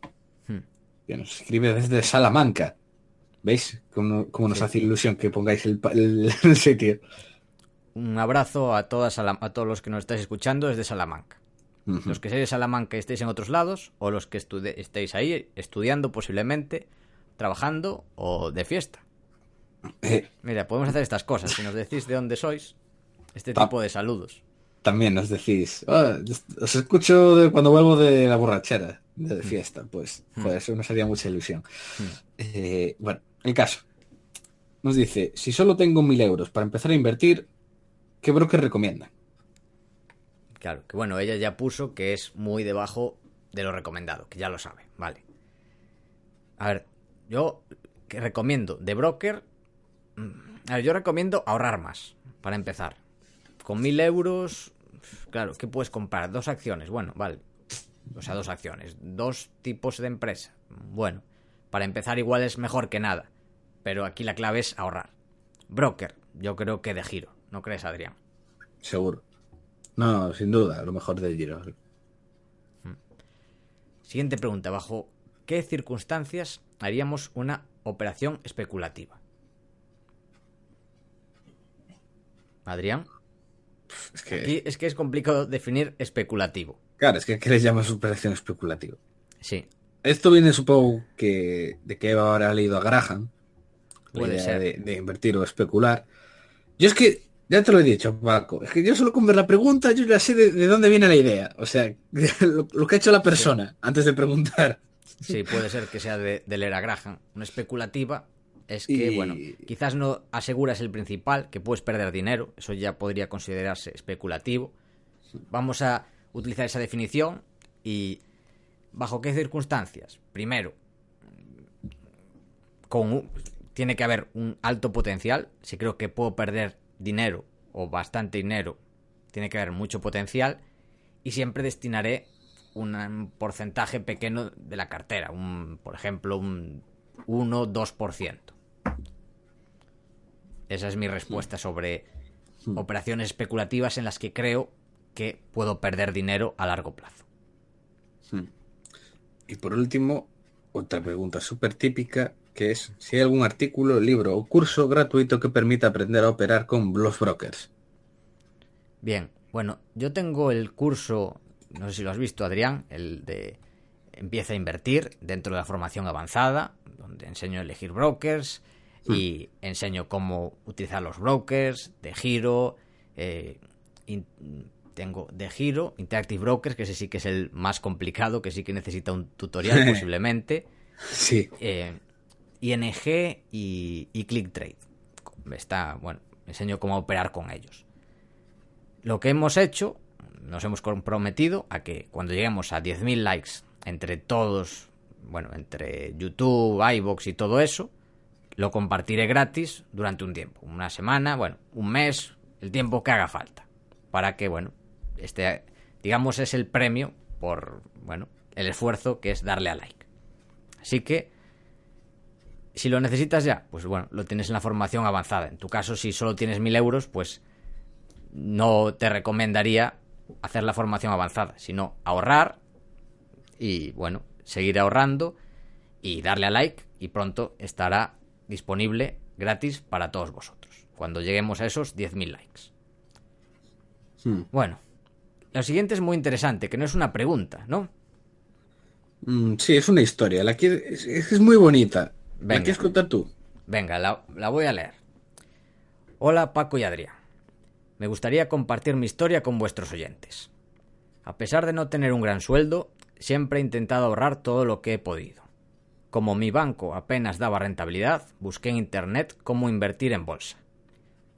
Hmm. que nos escribe desde Salamanca. ¿Veis cómo, cómo nos Sí. hace ilusión que pongáis el, el- el sitio? Un abrazo a, todas a todos los que nos estáis escuchando desde Salamanca. Los que seáis de Salamanca y estéis en otros lados, o los que estéis ahí estudiando posiblemente, trabajando o de fiesta. Eh, Mira, podemos hacer estas cosas. Si nos decís de dónde sois, este Ta- tipo de saludos. también nos decís, "Ah, os escucho de cuando vuelvo de la borrachera, de fiesta, pues, Mm. joder, eso nos haría mucha ilusión. Mm. Eh, bueno, el caso. Nos dice, si solo tengo mil euros para empezar a invertir, ¿qué broker recomienda? Claro, que bueno, ella ya puso que es muy debajo de lo recomendado, que ya lo sabe, vale. A ver, yo que recomiendo de broker. mm, A ver, yo recomiendo ahorrar más, para empezar. Con mil euros, claro, ¿qué puedes comprar? Dos acciones, bueno, vale. O sea, dos acciones, dos tipos de empresa. Bueno, para empezar igual es mejor que nada. Pero aquí la clave es ahorrar. Broker, yo creo que de giro, ¿no crees, Adrián? Seguro. No, sin duda, lo mejor del giro. Siguiente pregunta. ¿Bajo qué circunstancias haríamos una operación especulativa? Adrián. Es que, Aquí es que es complicado definir especulativo. Claro, es que ¿qué les llamas operación especulativa? Sí, Esto viene, supongo, que de que Eva habrá leído a Graham. Puede ser. De, de invertir o especular. Yo es que, ya te lo he dicho, Paco, es que yo solo con ver la pregunta, yo ya sé de, de dónde viene la idea. O sea, lo, lo que ha hecho la persona antes de preguntar. sí, puede ser que sea de, de leer a Graham. Una especulativa es que, Y- bueno, quizás no aseguras el principal, que puedes perder dinero. Eso ya podría considerarse especulativo. Vamos a utilizar esa definición y ¿bajo qué circunstancias? Primero, con un- tiene que haber un alto potencial. Si creo que puedo perder dinero o bastante dinero, tiene que haber mucho potencial. Y siempre destinaré un, porcentaje pequeño de la cartera. Un, por ejemplo, un 1-2%. Esa es mi respuesta sobre operaciones especulativas en las que creo que puedo perder dinero a largo plazo. Y por último, otra pregunta súper típica, que es si hay algún artículo, libro o curso gratuito que permita aprender a operar con los brokers. Bien, bueno, yo tengo el curso, no sé si lo has visto, Adrián, el de Empieza a invertir dentro de la formación avanzada, donde enseño a elegir brokers y enseño cómo utilizar los brokers de giro. eh, in- tengo de giro, Interactive Brokers, que ese sí que es el más complicado, que sí que necesita un tutorial posiblemente. Sí. eh, ING y, y ClickTrade. Está, bueno, enseño cómo operar con ellos. Lo que hemos hecho, nos hemos comprometido a que cuando lleguemos a 10.000 likes entre todos, bueno, entre YouTube, iBox y todo eso, lo compartiré gratis durante un tiempo, una semana, bueno, un mes, el tiempo que haga falta, para que, bueno, este, digamos, es el premio por, bueno, el esfuerzo que es darle a like. Así que, si lo necesitas ya, pues bueno, lo tienes en la formación avanzada. En tu caso, si solo tienes mil euros, pues no te recomendaría hacer la formación avanzada, sino ahorrar y bueno, seguir ahorrando y darle a like y pronto estará disponible gratis para todos vosotros, cuando lleguemos a esos 10.000 likes. Hmm. Bueno, lo siguiente es muy interesante, que no es una pregunta, ¿no? Mm, sí, es una historia. La es, es muy bonita. ¿La Venga. quieres contar tú? Venga, la, la voy a leer. Hola Paco y Adrián. me gustaría compartir mi historia con vuestros oyentes. A pesar de no tener un gran sueldo, siempre he intentado ahorrar todo lo que he podido. Como mi banco apenas daba rentabilidad, busqué en Internet cómo invertir en bolsa.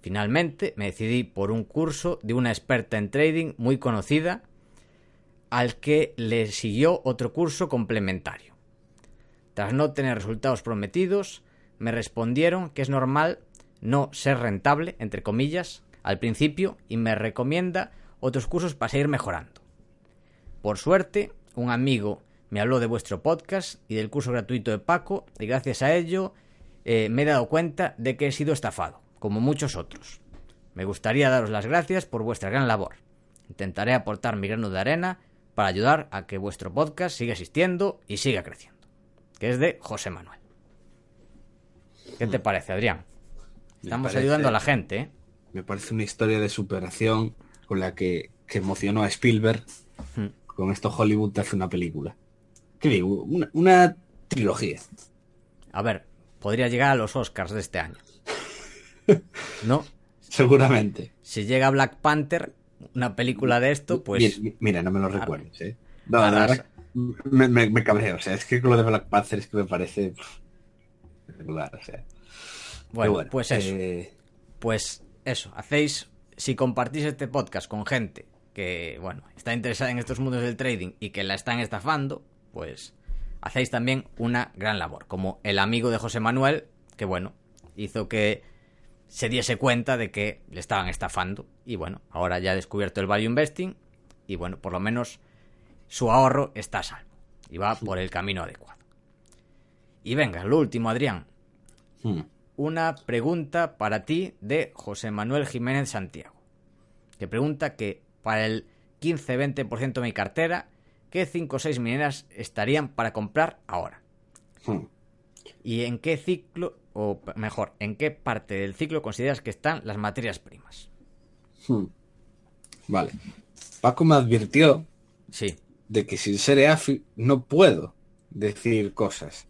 Finalmente me decidí por un curso de una experta en trading muy conocida, al que le siguió otro curso complementario. Tras no tener resultados prometidos, me respondieron que es normal no ser rentable, entre comillas, al principio y me recomienda otros cursos para seguir mejorando. Por suerte, un amigo me habló de vuestro podcast y del curso gratuito de Paco y gracias a ello eh, me he dado cuenta de que he sido estafado, como muchos otros. Me gustaría daros las gracias por vuestra gran labor. Intentaré aportar mi grano de arena para ayudar a que vuestro podcast siga existiendo y siga creciendo. Que es de José Manuel. ¿Qué te parece, Adrián? Estamos parece- ayudando a la gente, ¿eh? Me parece una historia de superación con la que, que emocionó a Spielberg. Hmm. Con esto Hollywood te hace una película. ¿Qué digo? Una, una trilogía. A ver, podría llegar a los Oscars de este año. ¿No? Seguramente. Si llega Black Panther, una película de esto, pues... Mira, mira, no me lo recuerdes, ¿eh? No, Arrasa. la verdad, me, me, me cabreo. O sea, es que lo de Black Panther es que me parece... espectacular, o sea. Bueno, pues eso. eh, Pues eso, hacéis, si compartís este podcast con gente que, bueno, está interesada en estos mundos del trading y que la están estafando, pues hacéis también una gran labor. Como el amigo de José Manuel, que bueno, hizo que se diese cuenta de que le estaban estafando. Y bueno, ahora ya ha descubierto el value investing y bueno, por lo menos su ahorro está a salvo y va por el camino adecuado. Y venga, lo último, Adrián hmm. una pregunta para ti de José Manuel Jiménez Santiago. Que pregunta que para el 15-20% de mi cartera, ¿qué 5 o 6 mineras estarían para comprar ahora? Hmm. ¿Y en qué ciclo, o mejor, en qué parte del ciclo consideras que están las materias primas? Hmm. Vale. Paco me advirtió Sí, de que sin ser EAFI no puedo decir cosas.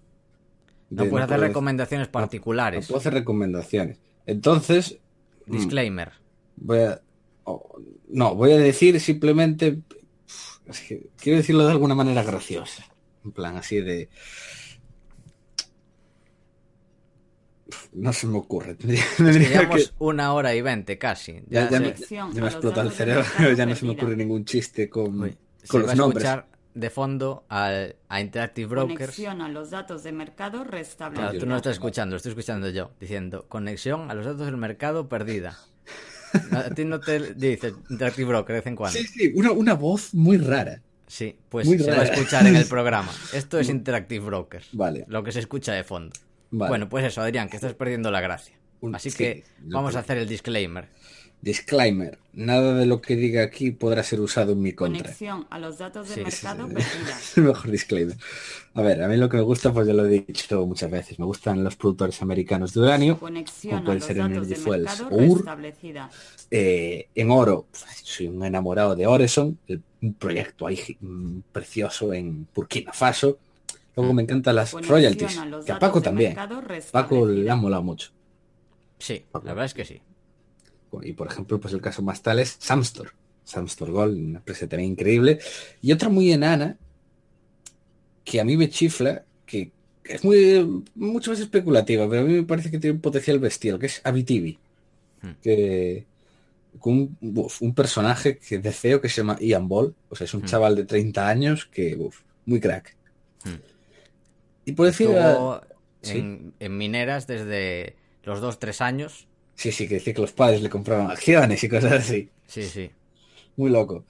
no De- puedes hacer puedo dec- recomendaciones No particulares. puedo hacer recomendaciones. Entonces, mm, Disclaimer. voy a... no, voy a decir simplemente... es que quiero decirlo de alguna manera graciosa. En plan, así de... No se me ocurre. Llevamos que- una hora y veinte casi. Ya, Ya ya se- me, a explota el cerebro, ya no se me ocurre ningún chiste con, Uy, se con va los a nombres. escuchar de fondo al- a Interactive Brokers. Conexión a los datos de mercado Claro, restablecida. tú no lo estás escuchando, lo estoy escuchando yo, diciendo conexión a los datos del mercado perdida. A ti no te dice Interactive Broker de vez en cuando. Sí, sí, una, una voz muy rara. Sí, pues Muy se va a rara. escuchar en el programa. Esto es Interactive Broker. Vale. Lo que se escucha de fondo. Vale. Bueno, pues eso, Adrián, que estás perdiendo la gracia. Un- Así sí, que vamos a hacer el disclaimer. Disclaimer. Nada de lo que diga aquí podrá ser usado en mi contra. Conexión a los datos de Sí, mercado. Es el mejor disclaimer. A ver, a mí lo que me gusta, pues ya lo he dicho muchas veces, me gustan los productores americanos de uranio. Conexión Como a pueden los ser datos Energy de Fuels mercado o UR. Eh, en oro, pues, soy un enamorado de Oreson, un proyecto ahí mm, precioso en Burkina Faso. Luego me encantan las Conexión royalties, a los que a Paco también. Paco le ha molado mucho. Sí, la verdad es que sí. Y por ejemplo, pues el caso más tal es Samstor. Samstor Gold, una empresa también increíble. Y otra muy enana, que a mí me chifla, que es muy mucho más especulativa, pero a mí me parece que tiene un potencial bestial, que es Abitibi. Hmm. Que con un, uf, un personaje que de feo que se llama Ian Ball, o sea, es un Hmm. chaval de 30 años que, uf, muy crack. Hmm. Y por decir, Estuvo ah, sí. en, en mineras desde los 2-3 años. sí, sí, que decía que los padres le compraban acciones y cosas así. Sí, sí. Muy loco.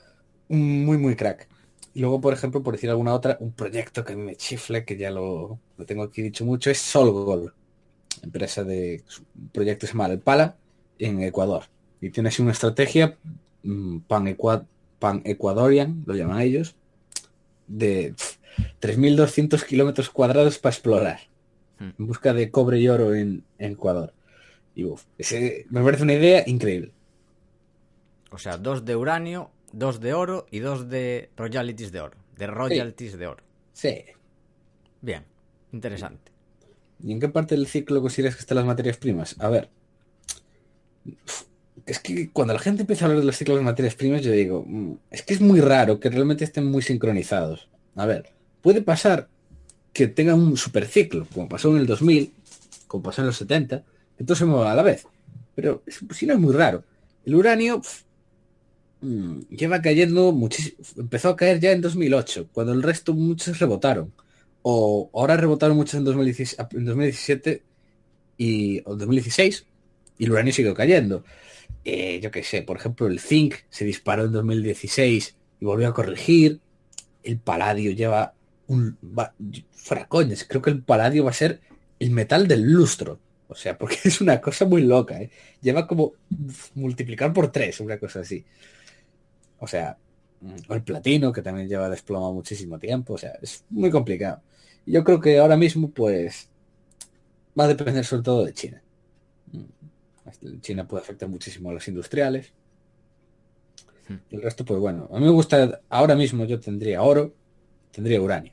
Muy, muy crack. Y luego, por ejemplo, por decir alguna otra, un proyecto que a mí me chifle, que ya lo, lo tengo aquí dicho mucho, es Solgol. Empresa de un proyecto que se llama Alpala en Ecuador. Y tiene así una estrategia mm, pan-ecua- pan-ecuadorian, lo llaman ellos, de 3.200 kilómetros cuadrados para explorar. Hmm. En busca de cobre y oro en, en Ecuador. Y uf, ese, me parece una idea increíble. O sea, dos de uranio, dos de oro y dos de royalties de oro. De royalties de oro. Sí. Bien, interesante. ¿Y en qué parte del ciclo consideras que están las materias primas? A ver, es que cuando la gente empieza a hablar de los ciclos de materias primas, yo digo, mm, es que es muy raro que realmente estén muy sincronizados. A ver, puede pasar que tengan un superciclo, como pasó en el 2000, como pasó en los 70, que todo se mueva a la vez. Pero si no es muy raro. El uranio mm, lleva cayendo muchísimo. Empezó a caer ya en 2008, cuando el resto muchos rebotaron. O ahora rebotaron muchos en 2017, en 2017 y o 2016 y el uranio siguió cayendo. Eh, yo qué sé, por ejemplo, el zinc se disparó en 2016 y volvió a corregir. El paladio lleva un... va- fuera coñas, creo que el paladio va a ser el metal del lustro. O sea, porque es una cosa muy loca, ¿eh? Lleva como multiplicar por tres, una cosa así. O sea, mm, o el platino, que también lleva desplomado muchísimo tiempo. O sea, es muy complicado. Yo creo que ahora mismo, pues, va a depender sobre todo de China. Mm, China puede afectar muchísimo a los industriales. Hmm. El resto, pues bueno, a mí me gusta, ahora mismo yo tendría oro, tendría uranio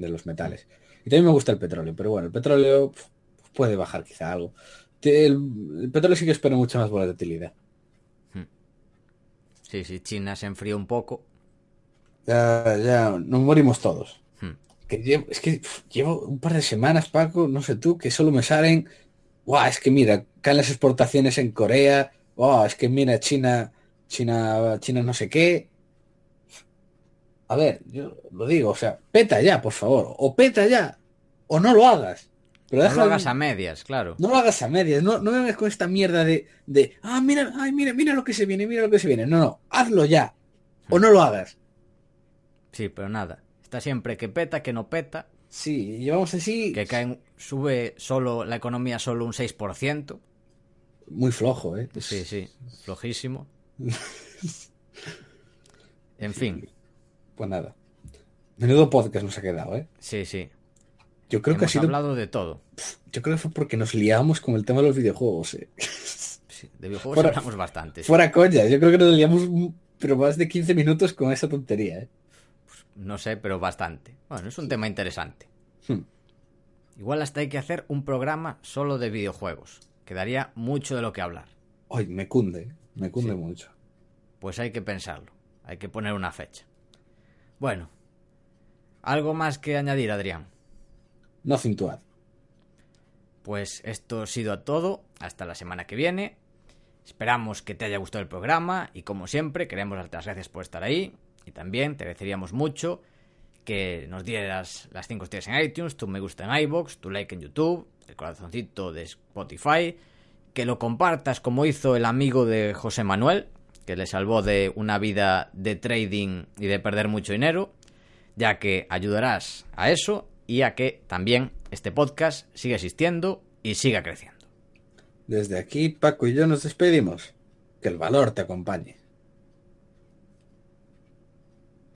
de los metales. Y también me gusta el petróleo, pero bueno, el petróleo pf, puede bajar quizá algo. El, el petróleo sí que espera mucha más volatilidad. Sí, sí, China se enfrió un poco. Ya, ya, nos morimos todos. Hmm. Que llevo- es que pf, llevo un par de semanas, Paco, no sé tú, que solo me salen. Guau, es que mira, caen las exportaciones en Corea. Guau, es que mira, China, China, China no sé qué. A ver, yo lo digo, o sea, peta ya, por favor. O peta ya, o no lo hagas. Pero No lo hagas a medias, claro. no lo hagas a medias, no, no me vengas con esta mierda de, de, ah, mira, ay, mira, mira lo que se viene, mira lo que se viene. No, no, hazlo ya. O no lo hagas. Sí, pero nada. Está siempre que peta, que no peta, Sí, llevamos así que caen, sube solo la economía solo un 6%. muy flojo, ¿eh? Sí, sí, flojísimo. En fin, Pues nada. Menudo podcast nos ha quedado, ¿eh? sí, sí. Yo creo que ha sido, hablado de todo. yo creo que fue porque nos liamos con el tema de los videojuegos, ¿eh? Sí, de videojuegos Fuera- hablamos bastante. sí. Fuera coña, yo creo que nos liamos mm, pero más de 15 minutos con esa tontería, ¿eh? No sé, pero bastante. Bueno, es un tema interesante. Hmm. Igual hasta hay que hacer un programa solo de videojuegos. Quedaría mucho de lo que hablar. Ay, me cunde, me cunde Sí. mucho. Pues hay que pensarlo. Hay que poner una fecha. Bueno. ¿Algo más que añadir, Adrián? Nothing to add. Pues esto ha sido todo. Hasta la semana que viene. Esperamos que te haya gustado el programa y como siempre queremos darte las gracias por estar ahí y también te agradeceríamos mucho que nos dieras las 5 estrellas en iTunes, tu me gusta en iBox, tu like en YouTube, el corazoncito de Spotify, que lo compartas como hizo el amigo de José Manuel, que le salvó de una vida de trading y de perder mucho dinero, ya que ayudarás a eso y a que también este podcast siga existiendo y siga creciendo. Desde aquí, Paco y yo nos despedimos. Que el valor te acompañe.